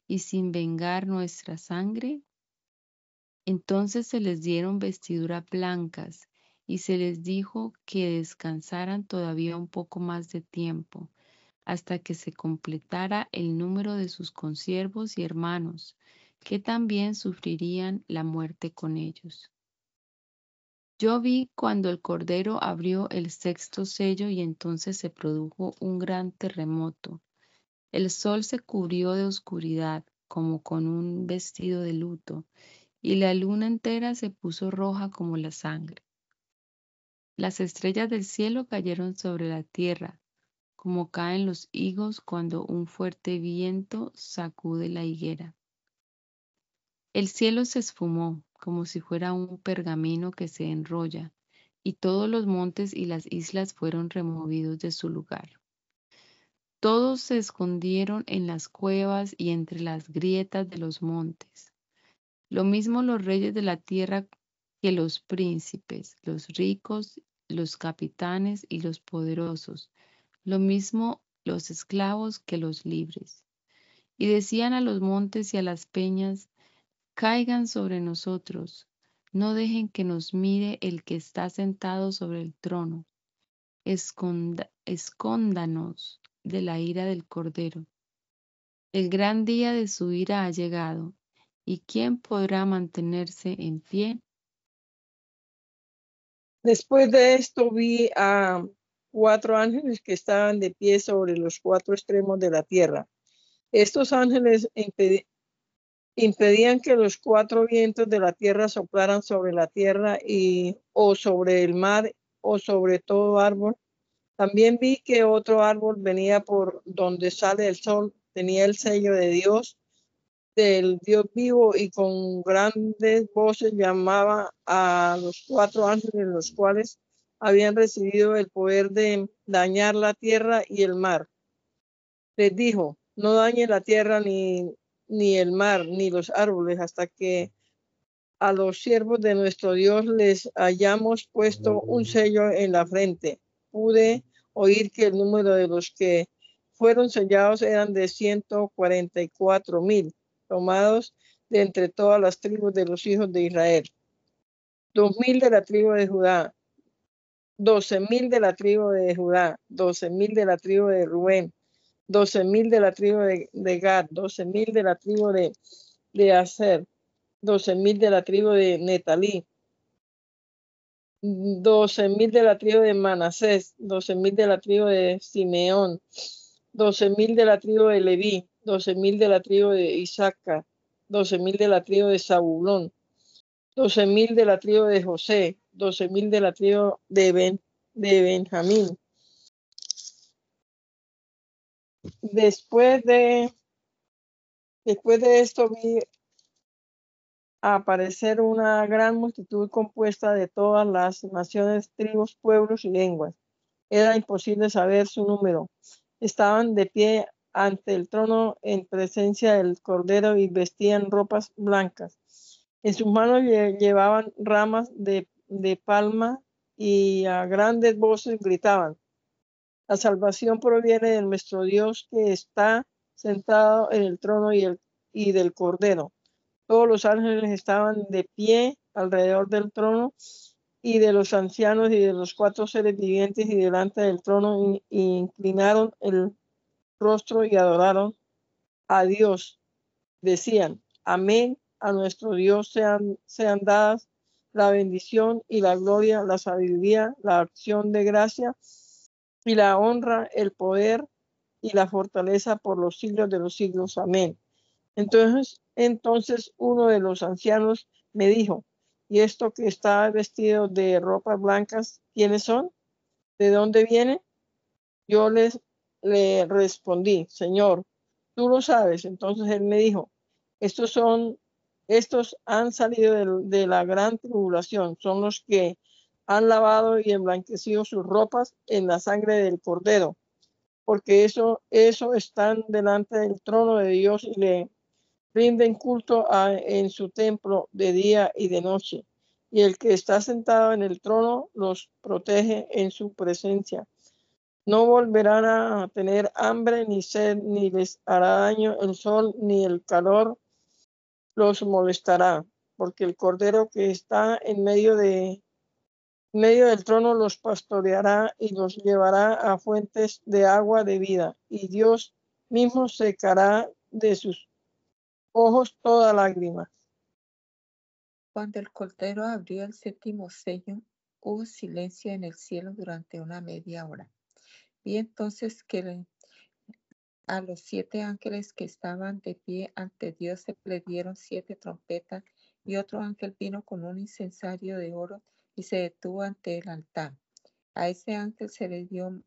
y sin vengar nuestra sangre? Entonces se les dieron vestiduras blancas y se les dijo que descansaran todavía un poco más de tiempo, hasta que se completara el número de sus consiervos y hermanos, que también sufrirían la muerte con ellos. Yo vi cuando el Cordero abrió el sexto sello y entonces se produjo un gran terremoto el sol se cubrió de oscuridad como con un vestido de luto, y la luna entera se puso roja como la sangre. Las estrellas del cielo cayeron sobre la tierra, como caen los higos cuando un fuerte viento sacude la higuera. El cielo se esfumó como si fuera un pergamino que se enrolla, y todos los montes y las islas fueron removidos de su lugar. Todos se escondieron en las cuevas y entre las grietas de los montes. Lo mismo los reyes de la tierra que los príncipes, los ricos, los capitanes y los poderosos. Lo mismo los esclavos que los libres. Y decían a los montes y a las peñas, caigan sobre nosotros, no dejen que nos mire el que está sentado sobre el trono. escóndanos de la ira del Cordero. El gran día de su ira ha llegado, ¿y quién podrá mantenerse en pie? Después de esto vi a cuatro ángeles que estaban de pie sobre los cuatro extremos de la tierra. Estos ángeles impedían que los cuatro vientos de la tierra soplaran sobre la tierra y o sobre el mar o sobre todo árbol. También vi que otro árbol venía por donde sale el sol, tenía el sello de Dios, del Dios vivo y con grandes voces llamaba a los cuatro ángeles, los cuales habían recibido el poder de dañar la tierra y el mar. Les dijo, no dañe la tierra ni ni el mar, ni los árboles, hasta que a los siervos de nuestro Dios les hayamos puesto un sello en la frente. Pude oír que el número de los que fueron sellados eran de 144 mil, tomados de entre todas las tribus de los hijos de Israel. Dos mil de la tribu de Judá, doce mil de la tribu de Judá, doce mil de la tribu de Rubén, doce mil de la tribu de, Gad, doce mil de la tribu de, de Aser, doce mil de la tribu de Netalí, doce mil de la tribu de Manasés, doce mil de la tribu de Simeón, doce mil de la tribu de Leví, doce mil de la tribu de doce mil de la tribu de Zabulón, doce mil de la tribu de José, doce mil de la tribu de, ben, de Benjamín, Después de, después de esto vi aparecer una gran multitud compuesta de todas las naciones, tribus, pueblos y lenguas. Era imposible saber su número. Estaban de pie ante el trono en presencia del Cordero y vestían ropas blancas. En sus manos llevaban ramas de, de palma y a grandes voces gritaban, la salvación proviene de nuestro Dios que está sentado en el trono y, el, y del Cordero. Todos los ángeles estaban de pie alrededor del trono y de los ancianos y de los cuatro seres vivientes y delante del trono y, inclinaron el rostro y adoraron a Dios. Decían, amén, a nuestro Dios sean, sean dadas la bendición y la gloria, la sabiduría, la acción de gracia y la honra, el poder y la fortaleza por los siglos de los siglos. Amén. Entonces, entonces uno de los ancianos me dijo, ¿y esto que está vestido de ropas blancas, quiénes son? ¿De dónde viene? Yo les le respondí, Señor, tú lo sabes. Entonces él me dijo, estos son, estos han salido de, de la gran tribulación, son los que han lavado y emblanquecido sus ropas en la sangre del cordero, porque eso, eso están delante del trono de Dios y le rinden culto en su templo de día y de noche. Y el que está sentado en el trono los protege en su presencia. No volverán a tener hambre ni sed, ni les hará daño el sol ni el calor los molestará, porque el cordero que está en medio de medio del trono los pastoreará y los llevará a fuentes de agua de vida, y Dios mismo secará de sus ojos toda lágrima. Cuando el cordero abrió el séptimo sello, hubo silencio en el cielo durante una media hora. Vi entonces que a los siete ángeles que estaban de pie ante Dios se le dieron siete trompetas y otro ángel vino con un incensario de oro y se detuvo ante el altar. A ese ángel se le dio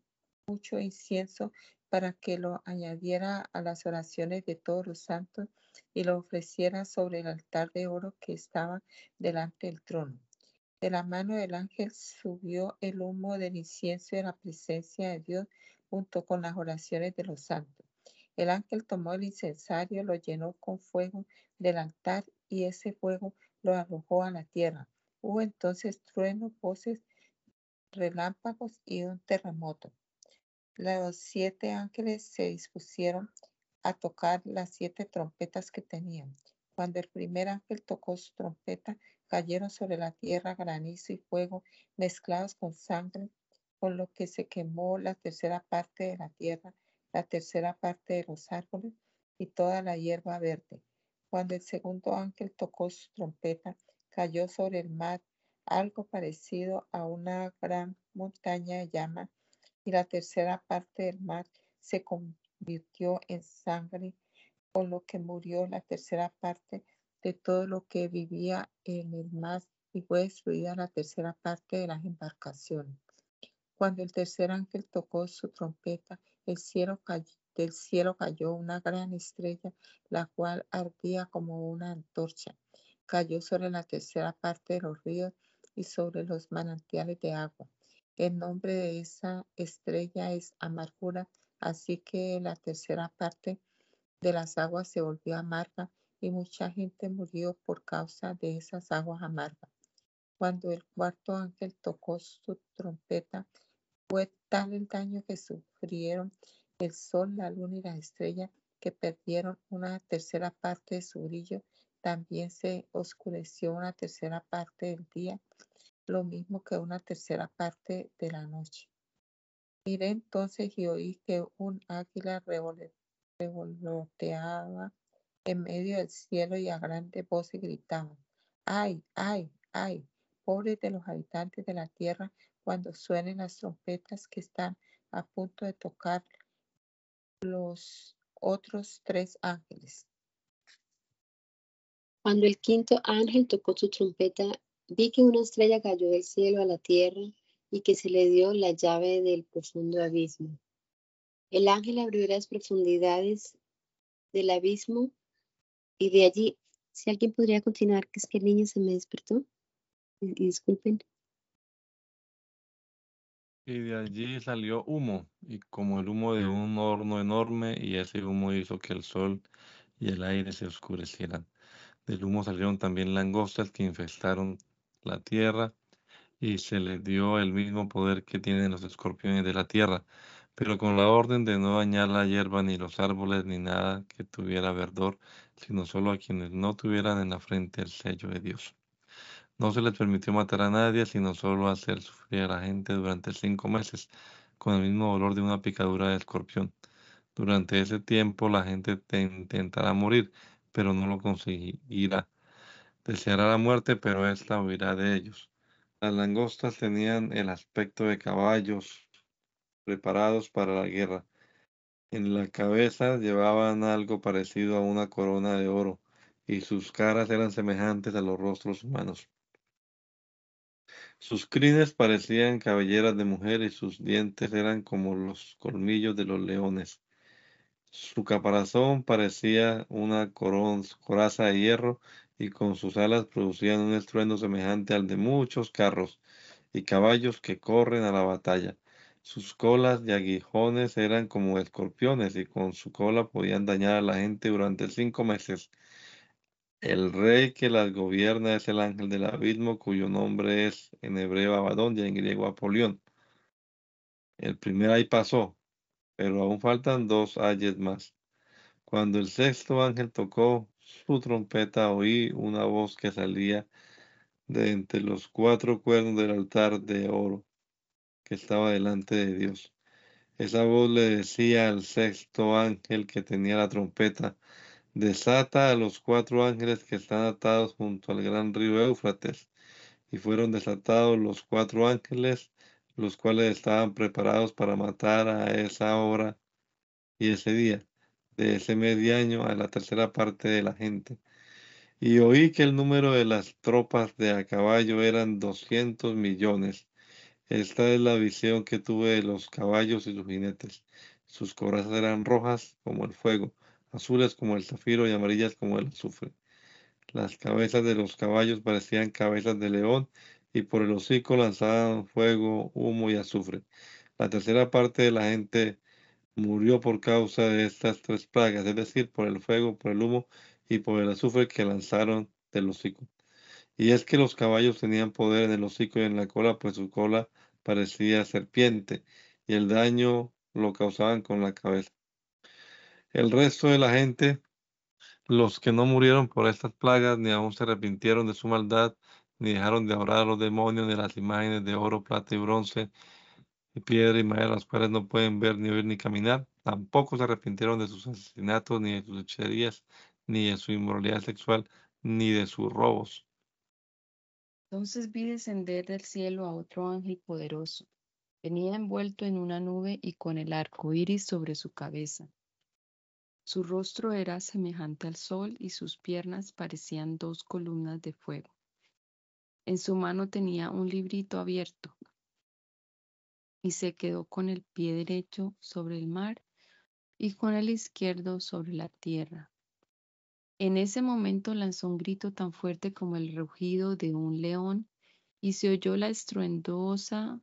mucho incienso para que lo añadiera a las oraciones de todos los santos y lo ofreciera sobre el altar de oro que estaba delante del trono. De la mano del ángel subió el humo del incienso de la presencia de Dios junto con las oraciones de los santos. El ángel tomó el incensario, lo llenó con fuego del altar y ese fuego lo arrojó a la tierra. Hubo entonces truenos, voces, relámpagos y un terremoto. Los siete ángeles se dispusieron a tocar las siete trompetas que tenían. Cuando el primer ángel tocó su trompeta, cayeron sobre la tierra granizo y fuego mezclados con sangre, con lo que se quemó la tercera parte de la tierra, la tercera parte de los árboles y toda la hierba verde. Cuando el segundo ángel tocó su trompeta, cayó sobre el mar algo parecido a una gran montaña de llama y la tercera parte del mar se convirtió en sangre, con lo que murió la tercera parte de todo lo que vivía en el mar y fue destruida la tercera parte de las embarcaciones. Cuando el tercer ángel tocó su trompeta, el cielo del cielo cayó una gran estrella, la cual ardía como una antorcha. Cayó sobre la tercera parte de los ríos y sobre los manantiales de agua. El nombre de esa estrella es amargura, así que la tercera parte de las aguas se volvió amarga y mucha gente murió por causa de esas aguas amargas. Cuando el cuarto ángel tocó su trompeta, fue tal el daño que sufrieron el sol, la luna y las estrellas que perdieron una tercera parte de su brillo. También se oscureció una tercera parte del día, lo mismo que una tercera parte de la noche. Miré entonces y oí que un águila revoloteaba en medio del cielo y a grande voz gritaba, ¡ay, ay, ay! pobres de los habitantes de la tierra cuando suenen las trompetas que están a punto de tocar los otros tres ángeles. Cuando el quinto ángel tocó su trompeta, vi que una estrella cayó del cielo a la tierra y que se le dio la llave del profundo abismo. El ángel abrió las profundidades del abismo y de allí, si alguien podría continuar, que es que el niño se me despertó disculpen. Y de allí salió humo, y como el humo de un horno enorme, y ese humo hizo que el sol y el aire se oscurecieran. Del humo salieron también langostas que infestaron la tierra, y se les dio el mismo poder que tienen los escorpiones de la tierra, pero con la orden de no dañar la hierba, ni los árboles, ni nada que tuviera verdor, sino solo a quienes no tuvieran en la frente el sello de Dios. No se les permitió matar a nadie, sino solo hacer sufrir a la gente durante cinco meses, con el mismo dolor de una picadura de escorpión. Durante ese tiempo la gente intentará morir, pero no lo conseguirá. Deseará la muerte, pero ésta huirá de ellos. Las langostas tenían el aspecto de caballos preparados para la guerra. En la cabeza llevaban algo parecido a una corona de oro, y sus caras eran semejantes a los rostros humanos. Sus crines parecían cabelleras de mujer y sus dientes eran como los colmillos de los leones. Su caparazón parecía una coraza de hierro y con sus alas producían un estruendo semejante al de muchos carros y caballos que corren a la batalla. Sus colas y aguijones eran como escorpiones y con su cola podían dañar a la gente durante cinco meses. El rey que las gobierna es el ángel del abismo, cuyo nombre es en hebreo Abadón y en griego Apolión. El primer ay pasó, pero aún faltan dos ayes más. Cuando el sexto ángel tocó su trompeta, oí una voz que salía de entre los cuatro cuernos del altar de oro que estaba delante de Dios. Esa voz le decía al sexto ángel que tenía la trompeta, desata a los cuatro ángeles que están atados junto al gran río Éufrates. Y fueron desatados los cuatro ángeles, los cuales estaban preparados para matar a esa hora y ese día, de ese medio año a la tercera parte de la gente. Y oí que el número de las tropas de a caballo eran doscientos millones. Esta es la visión que tuve de los caballos y sus jinetes. Sus corazas eran rojas como el fuego azules como el zafiro y amarillas como el azufre. Las cabezas de los caballos parecían cabezas de león y por el hocico lanzaban fuego, humo y azufre. La tercera parte de la gente murió por causa de estas tres plagas, es decir, por el fuego, por el humo y por el azufre que lanzaron del hocico. Y es que los caballos tenían poder en el hocico y en la cola, pues su cola parecía serpiente, y el daño lo causaban con la cabeza. El resto de la gente, los que no murieron por estas plagas, ni aún se arrepintieron de su maldad, ni dejaron de orar a los demonios, ni las imágenes de oro, plata y bronce, y piedra y madera, las cuales no pueden ver, ni oír, ni caminar. Tampoco se arrepintieron de sus asesinatos, ni de sus hechicerías, ni de su inmoralidad sexual, ni de sus robos. Entonces vi descender del cielo a otro ángel poderoso Venía envuelto en una nube y con el arco iris sobre su cabeza. Su rostro era semejante al sol y sus piernas parecían dos columnas de fuego. En su mano tenía un librito abierto y se quedó con el pie derecho sobre el mar y con el izquierdo sobre la tierra. En ese momento lanzó un grito tan fuerte como el rugido de un león y se oyó la estruendosa,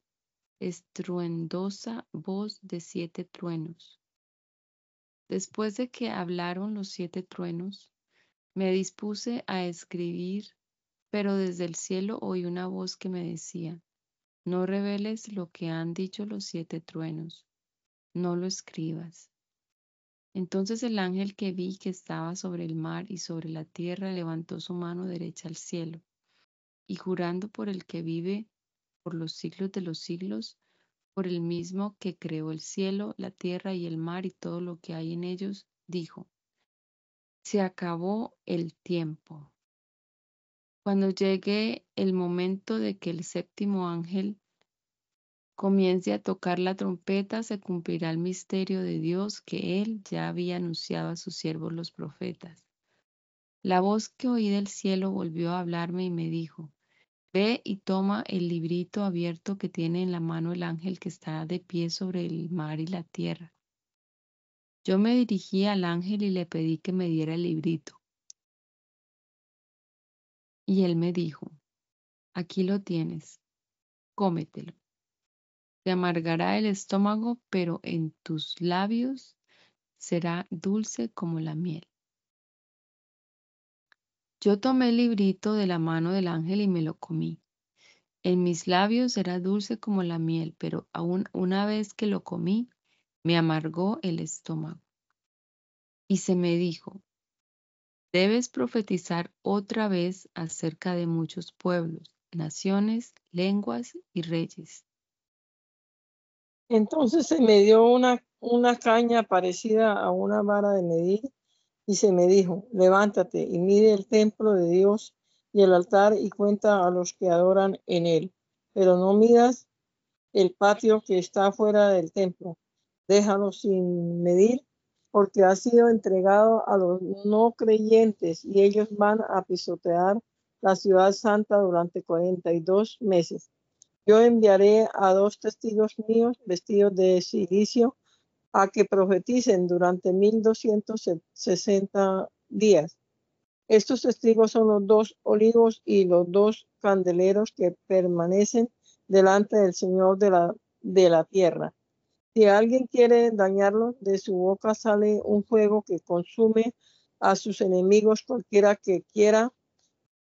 estruendosa voz de siete truenos. Después de que hablaron los siete truenos, me dispuse a escribir, pero desde el cielo oí una voz que me decía, no reveles lo que han dicho los siete truenos, no lo escribas. Entonces el ángel que vi que estaba sobre el mar y sobre la tierra levantó su mano derecha al cielo, y jurando por el que vive por los siglos de los siglos, por el mismo que creó el cielo, la tierra y el mar y todo lo que hay en ellos, dijo, se acabó el tiempo. Cuando llegue el momento de que el séptimo ángel comience a tocar la trompeta, se cumplirá el misterio de Dios que él ya había anunciado a sus siervos los profetas. La voz que oí del cielo volvió a hablarme y me dijo, Ve y toma el librito abierto que tiene en la mano el ángel que está de pie sobre el mar y la tierra. Yo me dirigí al ángel y le pedí que me diera el librito. Y él me dijo, aquí lo tienes, cómetelo. Te amargará el estómago, pero en tus labios será dulce como la miel. Yo tomé el librito de la mano del ángel y me lo comí. En mis labios era dulce como la miel, pero aún una vez que lo comí, me amargó el estómago. Y se me dijo, Debes profetizar otra vez acerca de muchos pueblos, naciones, lenguas y reyes. Entonces se me dio una, una caña parecida a una vara de medir y se me dijo, levántate y mide el templo de Dios y el altar y cuenta a los que adoran en él, pero no midas el patio que está fuera del templo, déjalo sin medir porque ha sido entregado a los no creyentes y ellos van a pisotear la ciudad santa durante 42 meses. Yo enviaré a dos testigos míos vestidos de silicio a que profeticen durante 1260 días. Estos testigos son los dos olivos y los dos candeleros que permanecen delante del Señor de la, de la tierra. Si alguien quiere dañarlo, de su boca sale un fuego que consume a sus enemigos. Cualquiera que quiera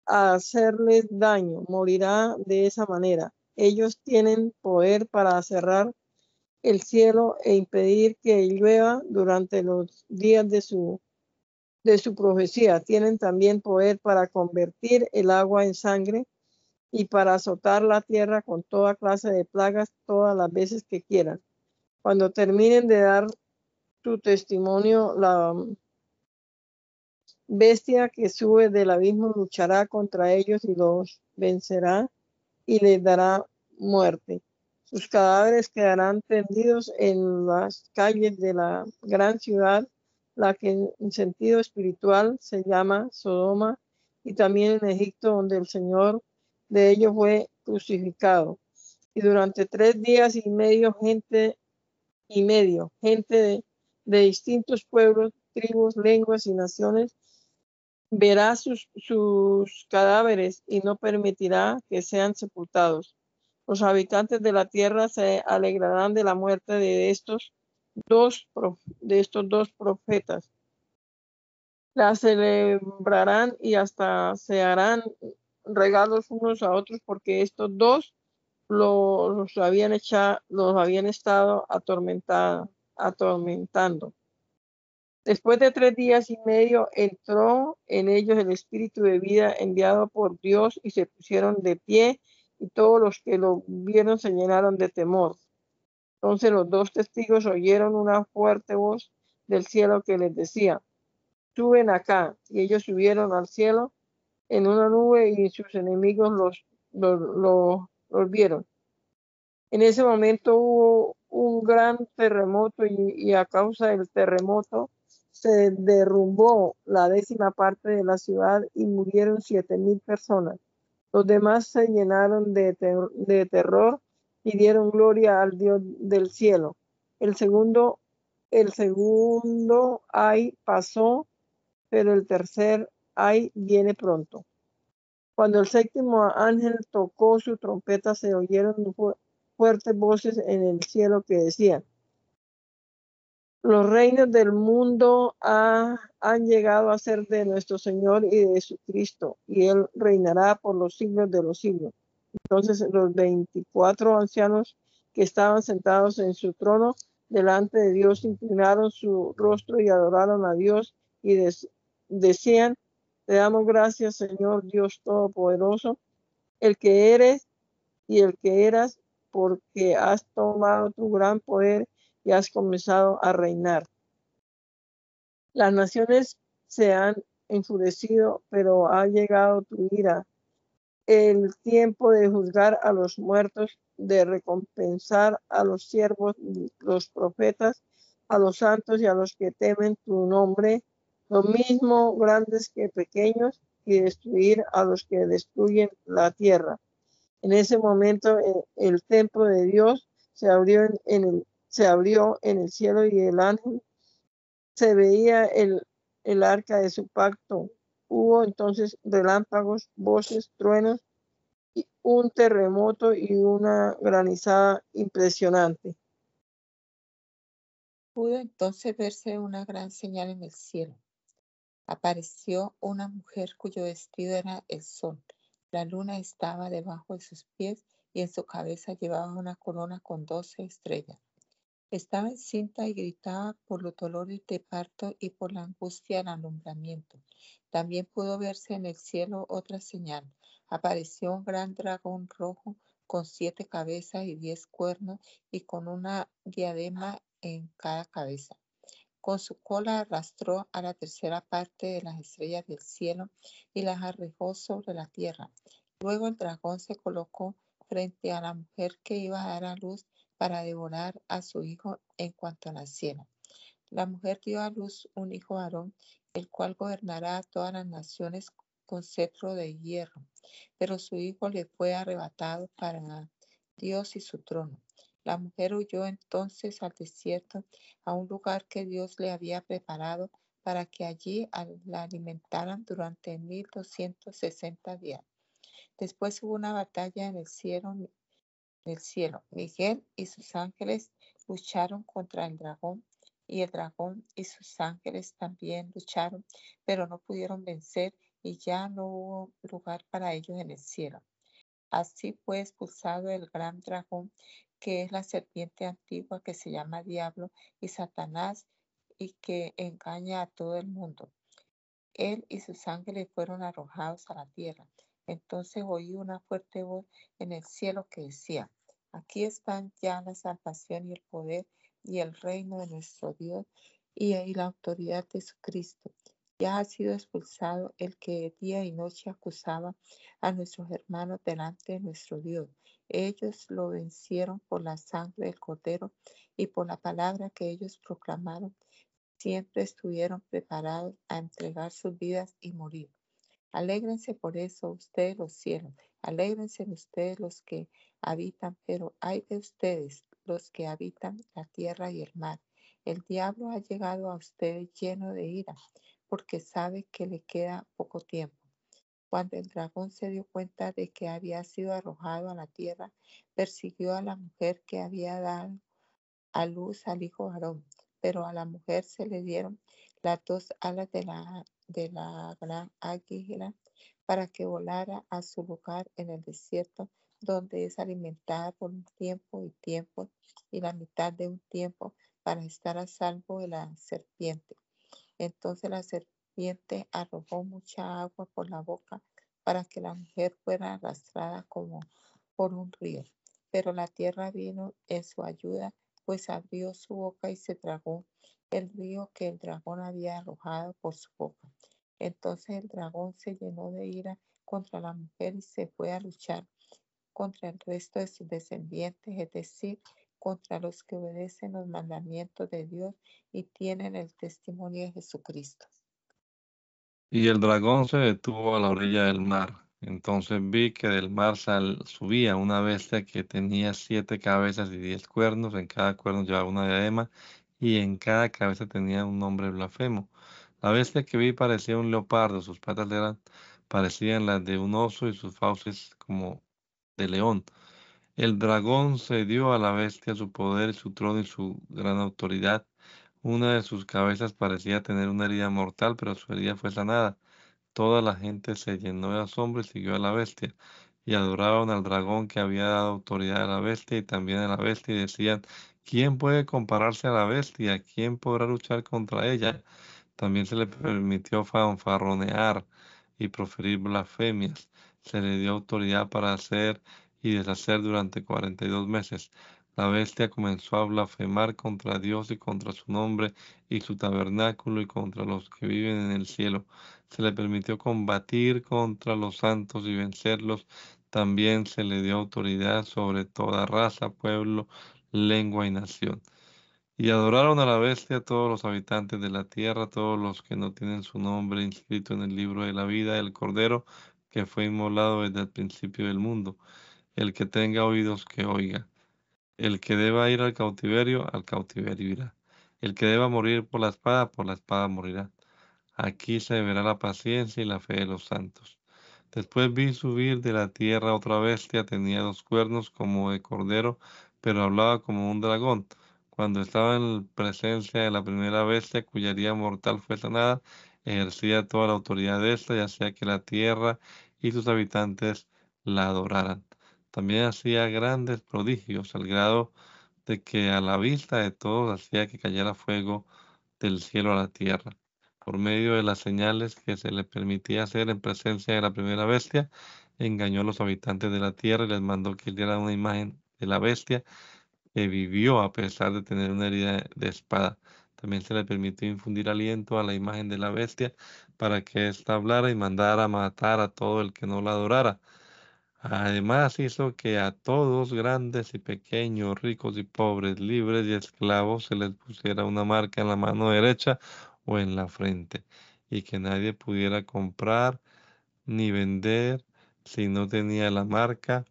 hacerles daño morirá de esa manera. Ellos tienen poder para cerrar el cielo e impedir que llueva durante los días de su, de su profecía. Tienen también poder para convertir el agua en sangre y para azotar la tierra con toda clase de plagas todas las veces que quieran. Cuando terminen de dar tu testimonio, la bestia que sube del abismo luchará contra ellos y los vencerá y les dará muerte. Sus cadáveres quedarán tendidos en las calles de la gran ciudad, la que en sentido espiritual se llama Sodoma, y también en Egipto, donde el Señor de ellos fue crucificado. Y durante tres días y medio gente y medio, gente de, distintos pueblos, tribus, lenguas y naciones, verá sus, sus cadáveres y no permitirá que sean sepultados. Los habitantes de la tierra se alegrarán de la muerte de estos dos, de estos dos profetas. La celebrarán y hasta se harán regalos unos a otros porque estos dos los, habían echado, los habían estado atormentando. Después de tres días y medio entró en ellos el espíritu de vida enviado por Dios y se pusieron de pie y todos los que lo vieron se llenaron de temor. Entonces los dos testigos oyeron una fuerte voz del cielo que les decía, suben acá. Y ellos subieron al cielo en una nube y sus enemigos los, los vieron. En ese momento hubo un gran terremoto y, a causa del terremoto se derrumbó la décima parte de la ciudad y murieron siete mil personas. Los demás se llenaron de, de terror y dieron gloria al Dios del cielo. El segundo, el segundo ay pasó, pero el tercer ay viene pronto. Cuando el séptimo ángel tocó su trompeta, se oyeron fuertes voces en el cielo que decían, los reinos del mundo han llegado a ser de nuestro Señor y de Jesucristo, y Él reinará por los siglos de los siglos. Entonces los 24 ancianos que estaban sentados en su trono delante de Dios inclinaron su rostro y adoraron a Dios y decían, te damos gracias Señor Dios Todopoderoso, el que eres y el que eras, porque has tomado tu gran poder y has comenzado a reinar. Las naciones se han enfurecido, pero ha llegado tu ira, el tiempo de juzgar a los muertos, de recompensar a los siervos, los profetas, a los santos y a los que temen tu nombre, lo mismo grandes que pequeños, y destruir a los que destruyen la tierra. En ese momento el, templo de Dios se abrió en el se abrió en el cielo y el ángel se veía el, el arca de su pacto. Hubo entonces relámpagos, voces, truenos, y un terremoto y una granizada impresionante. Pudo entonces verse una gran señal en el cielo. Apareció una mujer cuyo vestido era el sol. La luna estaba debajo de sus pies y en su cabeza llevaba una corona con doce estrellas. Estaba encinta y gritaba por los dolores de parto y por la angustia del alumbramiento. También pudo verse en el cielo otra señal. Apareció un gran dragón rojo con siete cabezas y diez cuernos y con una diadema en cada cabeza. Con su cola arrastró a la tercera parte de las estrellas del cielo y las arrojó sobre la tierra. Luego el dragón se colocó frente a la mujer que iba a dar a luz para devorar a su hijo en cuanto naciera. La mujer dio a luz un hijo varón, el cual gobernará a todas las naciones con cetro de hierro, pero su hijo le fue arrebatado para Dios y su trono. La mujer huyó entonces al desierto, a un lugar que Dios le había preparado para que allí la alimentaran durante 1260 días. Después hubo una batalla en el cielo del cielo. Miguel y sus ángeles lucharon contra el dragón y el dragón y sus ángeles también lucharon, pero no pudieron vencer y ya no hubo lugar para ellos en el cielo. Así fue expulsado el gran dragón, que es la serpiente antigua que se llama Diablo y Satanás y que engaña a todo el mundo. Él y sus ángeles fueron arrojados a la tierra. Entonces oí una fuerte voz en el cielo que decía, aquí están ya la salvación y el poder y el reino de nuestro Dios y, la autoridad de su Cristo. Ya ha sido expulsado el que día y noche acusaba a nuestros hermanos delante de nuestro Dios. Ellos lo vencieron por la sangre del cordero y por la palabra que ellos proclamaron. Siempre estuvieron preparados a entregar sus vidas y morir. Alégrense por eso ustedes los cielos, alégrense ustedes los que habitan, pero hay de ustedes los que habitan la tierra y el mar. El diablo ha llegado a ustedes lleno de ira, porque sabe que le queda poco tiempo. Cuando el dragón se dio cuenta de que había sido arrojado a la tierra, persiguió a la mujer que había dado a luz al hijo varón, pero a la mujer se le dieron las dos alas de la de la gran águila para que volara a su lugar en el desierto, donde es alimentada por un tiempo y tiempo y la mitad de un tiempo para estar a salvo de la serpiente. Entonces la serpiente arrojó mucha agua por la boca para que la mujer fuera arrastrada como por un río. Pero la tierra vino en su ayuda, pues abrió su boca y se tragó el río que el dragón había arrojado por su boca. Entonces el dragón se llenó de ira contra la mujer y se fue a luchar contra el resto de sus descendientes, es decir, contra los que obedecen los mandamientos de Dios y tienen el testimonio de Jesucristo. Y el dragón se detuvo a la orilla del mar. Entonces vi que del mar sal, subía una bestia que tenía siete cabezas y diez cuernos, en cada cuerno llevaba una diadema y en cada cabeza tenía un nombre blasfemo. La bestia que vi parecía un leopardo, sus patas eran parecían las de un oso y sus fauces como de león. El dragón se dio a la bestia su poder, su trono y su gran autoridad. Una de sus cabezas parecía tener una herida mortal, pero su herida fue sanada. Toda la gente se llenó de asombro y siguió a la bestia, y adoraban al dragón que había dado autoridad a la bestia y también a la bestia, y decían, ¿quién puede compararse a la bestia? ¿Quién podrá luchar contra ella? También se le permitió fanfarronear y proferir blasfemias. Se le dio autoridad para hacer y deshacer durante 42 meses. La bestia comenzó a blasfemar contra Dios y contra su nombre y su tabernáculo y contra los que viven en el cielo. Se le permitió combatir contra los santos y vencerlos. También se le dio autoridad sobre toda raza, pueblo, lengua y nación. Y adoraron a la bestia todos los habitantes de la tierra, todos los que no tienen su nombre inscrito en el libro de la vida del Cordero, que fue inmolado desde el principio del mundo. El que tenga oídos, que oiga. El que deba ir al cautiverio, al cautiverio irá. El que deba morir por la espada, por la espada morirá. Aquí se verá la paciencia y la fe de los santos. Después vi subir de la tierra otra bestia, tenía dos cuernos como de cordero, pero hablaba como un dragón cuando estaba en presencia de la primera bestia cuya herida mortal fue sanada, ejercía toda la autoridad de esta y hacía que la tierra y sus habitantes la adoraran. También hacía grandes prodigios al grado de que a la vista de todos hacía que cayera fuego del cielo a la tierra. Por medio de las señales que se le permitía hacer en presencia de la primera bestia, engañó a los habitantes de la tierra y les mandó que dieran una imagen de la bestia que vivió a pesar de tener una herida de espada. También se le permitió infundir aliento a la imagen de la bestia para que ésta hablara y mandara matar a todo el que no la adorara. Además hizo que a todos, grandes y pequeños, ricos y pobres, libres y esclavos, se les pusiera una marca en la mano derecha o en la frente, y que nadie pudiera comprar ni vender si no tenía la marca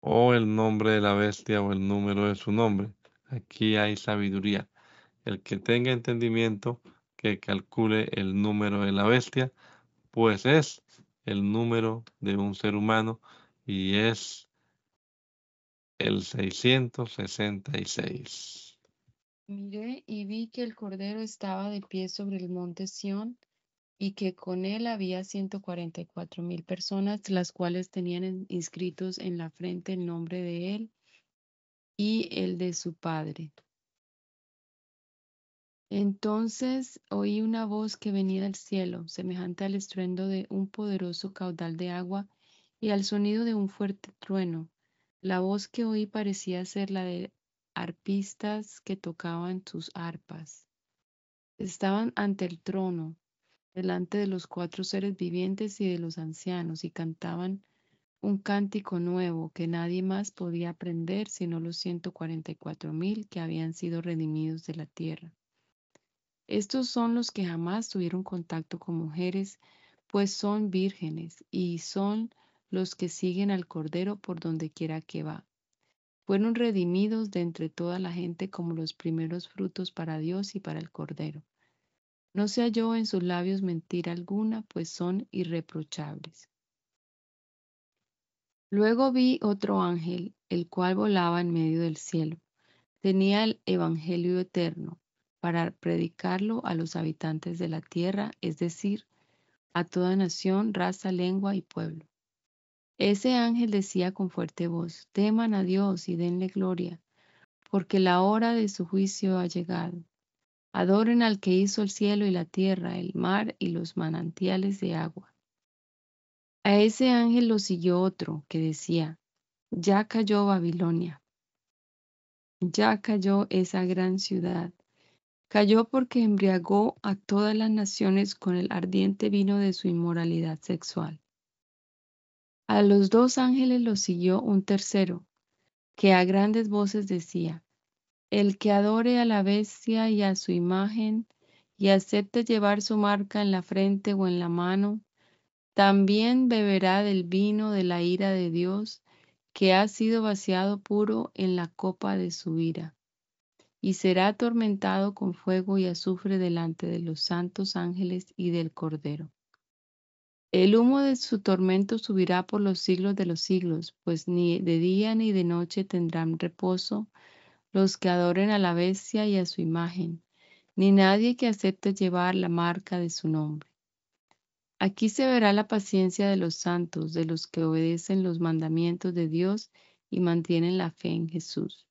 o el nombre de la bestia o el número de su nombre. Aquí hay sabiduría. El que tenga entendimiento, que calcule el número de la bestia, pues es el número de un ser humano y es el 666. Miré y vi que el cordero estaba de pie sobre el monte Sión y que con él había 144 mil personas, las cuales tenían inscritos en la frente el nombre de él y el de su padre. Entonces oí una voz que venía del cielo, semejante al estruendo de un poderoso caudal de agua y al sonido de un fuerte trueno. La voz que oí parecía ser la de arpistas que tocaban sus arpas. Estaban ante el trono delante de los cuatro seres vivientes y de los ancianos, y cantaban un cántico nuevo que nadie más podía aprender sino los 144 mil que habían sido redimidos de la tierra. Estos son los que jamás tuvieron contacto con mujeres, pues son vírgenes y son los que siguen al Cordero por donde quiera que va. Fueron redimidos de entre toda la gente como los primeros frutos para Dios y para el Cordero. No se halló en sus labios mentira alguna, pues son irreprochables. Luego vi otro ángel, el cual volaba en medio del cielo. Tenía el Evangelio eterno para predicarlo a los habitantes de la tierra, es decir, a toda nación, raza, lengua y pueblo. Ese ángel decía con fuerte voz, teman a Dios y denle gloria, porque la hora de su juicio ha llegado. Adoren al que hizo el cielo y la tierra, el mar y los manantiales de agua. A ese ángel lo siguió otro que decía, ya cayó Babilonia, ya cayó esa gran ciudad, cayó porque embriagó a todas las naciones con el ardiente vino de su inmoralidad sexual. A los dos ángeles los siguió un tercero, que a grandes voces decía, El que adore a la bestia y a su imagen, y acepte llevar su marca en la frente o en la mano, también beberá del vino de la ira de Dios, que ha sido vaciado puro en la copa de su ira, y será atormentado con fuego y azufre delante de los santos ángeles y del Cordero. El humo de su tormento subirá por los siglos de los siglos, pues ni de día ni de noche tendrán reposo los que adoren a la bestia y a su imagen, ni nadie que acepte llevar la marca de su nombre. Aquí se verá la paciencia de los santos, de los que obedecen los mandamientos de Dios y mantienen la fe en Jesús.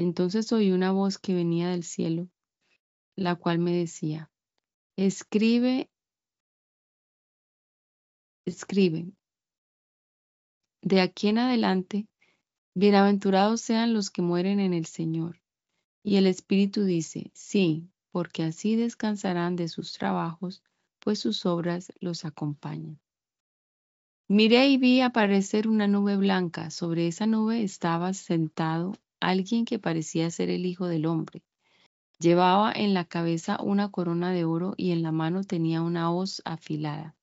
Entonces oí una voz que venía del cielo, la cual me decía, escribe escribe, de aquí en adelante, bienaventurados sean los que mueren en el Señor. Y el Espíritu dice, sí, porque así descansarán de sus trabajos, pues sus obras los acompañan. Miré y vi aparecer una nube blanca. Sobre esa nube estaba sentado alguien que parecía ser el Hijo del Hombre. Llevaba en la cabeza una corona de oro y en la mano tenía una hoz afilada.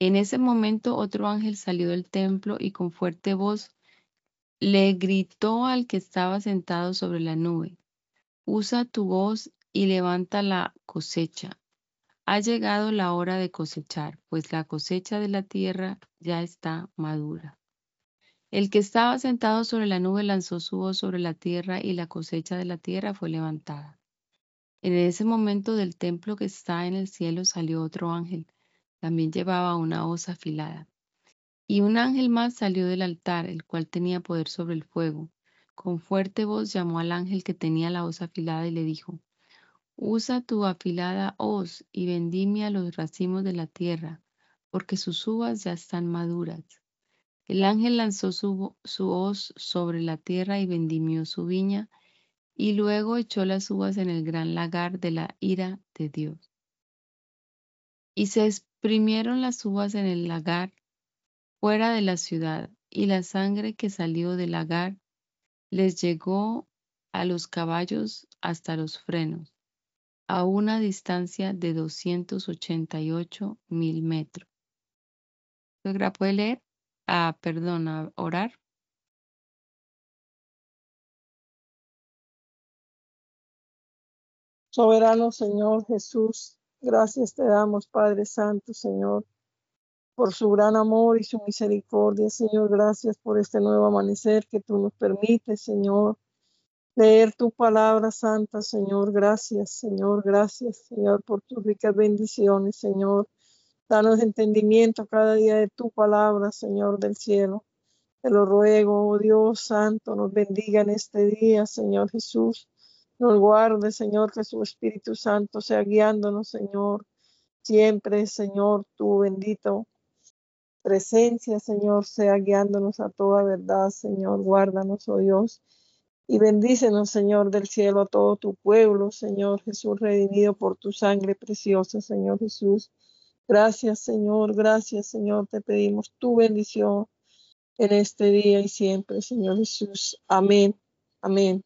En ese momento otro ángel salió del templo y con fuerte voz le gritó al que estaba sentado sobre la nube, usa tu voz y levanta la cosecha. Ha llegado la hora de cosechar, pues la cosecha de la tierra ya está madura. El que estaba sentado sobre la nube lanzó su voz sobre la tierra y la cosecha de la tierra fue levantada. En ese momento del templo que está en el cielo salió otro ángel también llevaba una hoz afilada. Y un ángel más salió del altar, el cual tenía poder sobre el fuego. Con fuerte voz llamó al ángel que tenía la hoz afilada y le dijo, Usa tu afilada hoz y vendimia los racimos de la tierra, porque sus uvas ya están maduras. El ángel lanzó su, su hoz sobre la tierra y vendimió su viña, y luego echó las uvas en el gran lagar de la ira de Dios. Y se exprimieron las uvas en el lagar fuera de la ciudad, y la sangre que salió del lagar les llegó a los caballos hasta los frenos, a una distancia de 288 mil metros. ¿Puede leer? Ah, perdón, orar. Soberano Señor Jesús, Gracias te damos, Padre Santo, Señor, por su gran amor y su misericordia, Señor. Gracias por este nuevo amanecer que tú nos permites, Señor. Leer tu palabra santa, Señor. Gracias, Señor. Gracias, Señor, por tus ricas bendiciones, Señor. Danos entendimiento cada día de tu palabra, Señor del cielo. Te lo ruego, oh Dios Santo, nos bendiga en este día, Señor Jesús. Nos guarde, Señor, que su Espíritu Santo sea guiándonos, Señor. Siempre, Señor, tu bendito presencia, Señor, sea guiándonos a toda verdad, Señor. Guárdanos, oh Dios. Y bendícenos, Señor del cielo, a todo tu pueblo, Señor Jesús, redimido por tu sangre preciosa, Señor Jesús. Gracias, Señor, gracias, Señor. Te pedimos tu bendición en este día y siempre, Señor Jesús. Amén. Amén.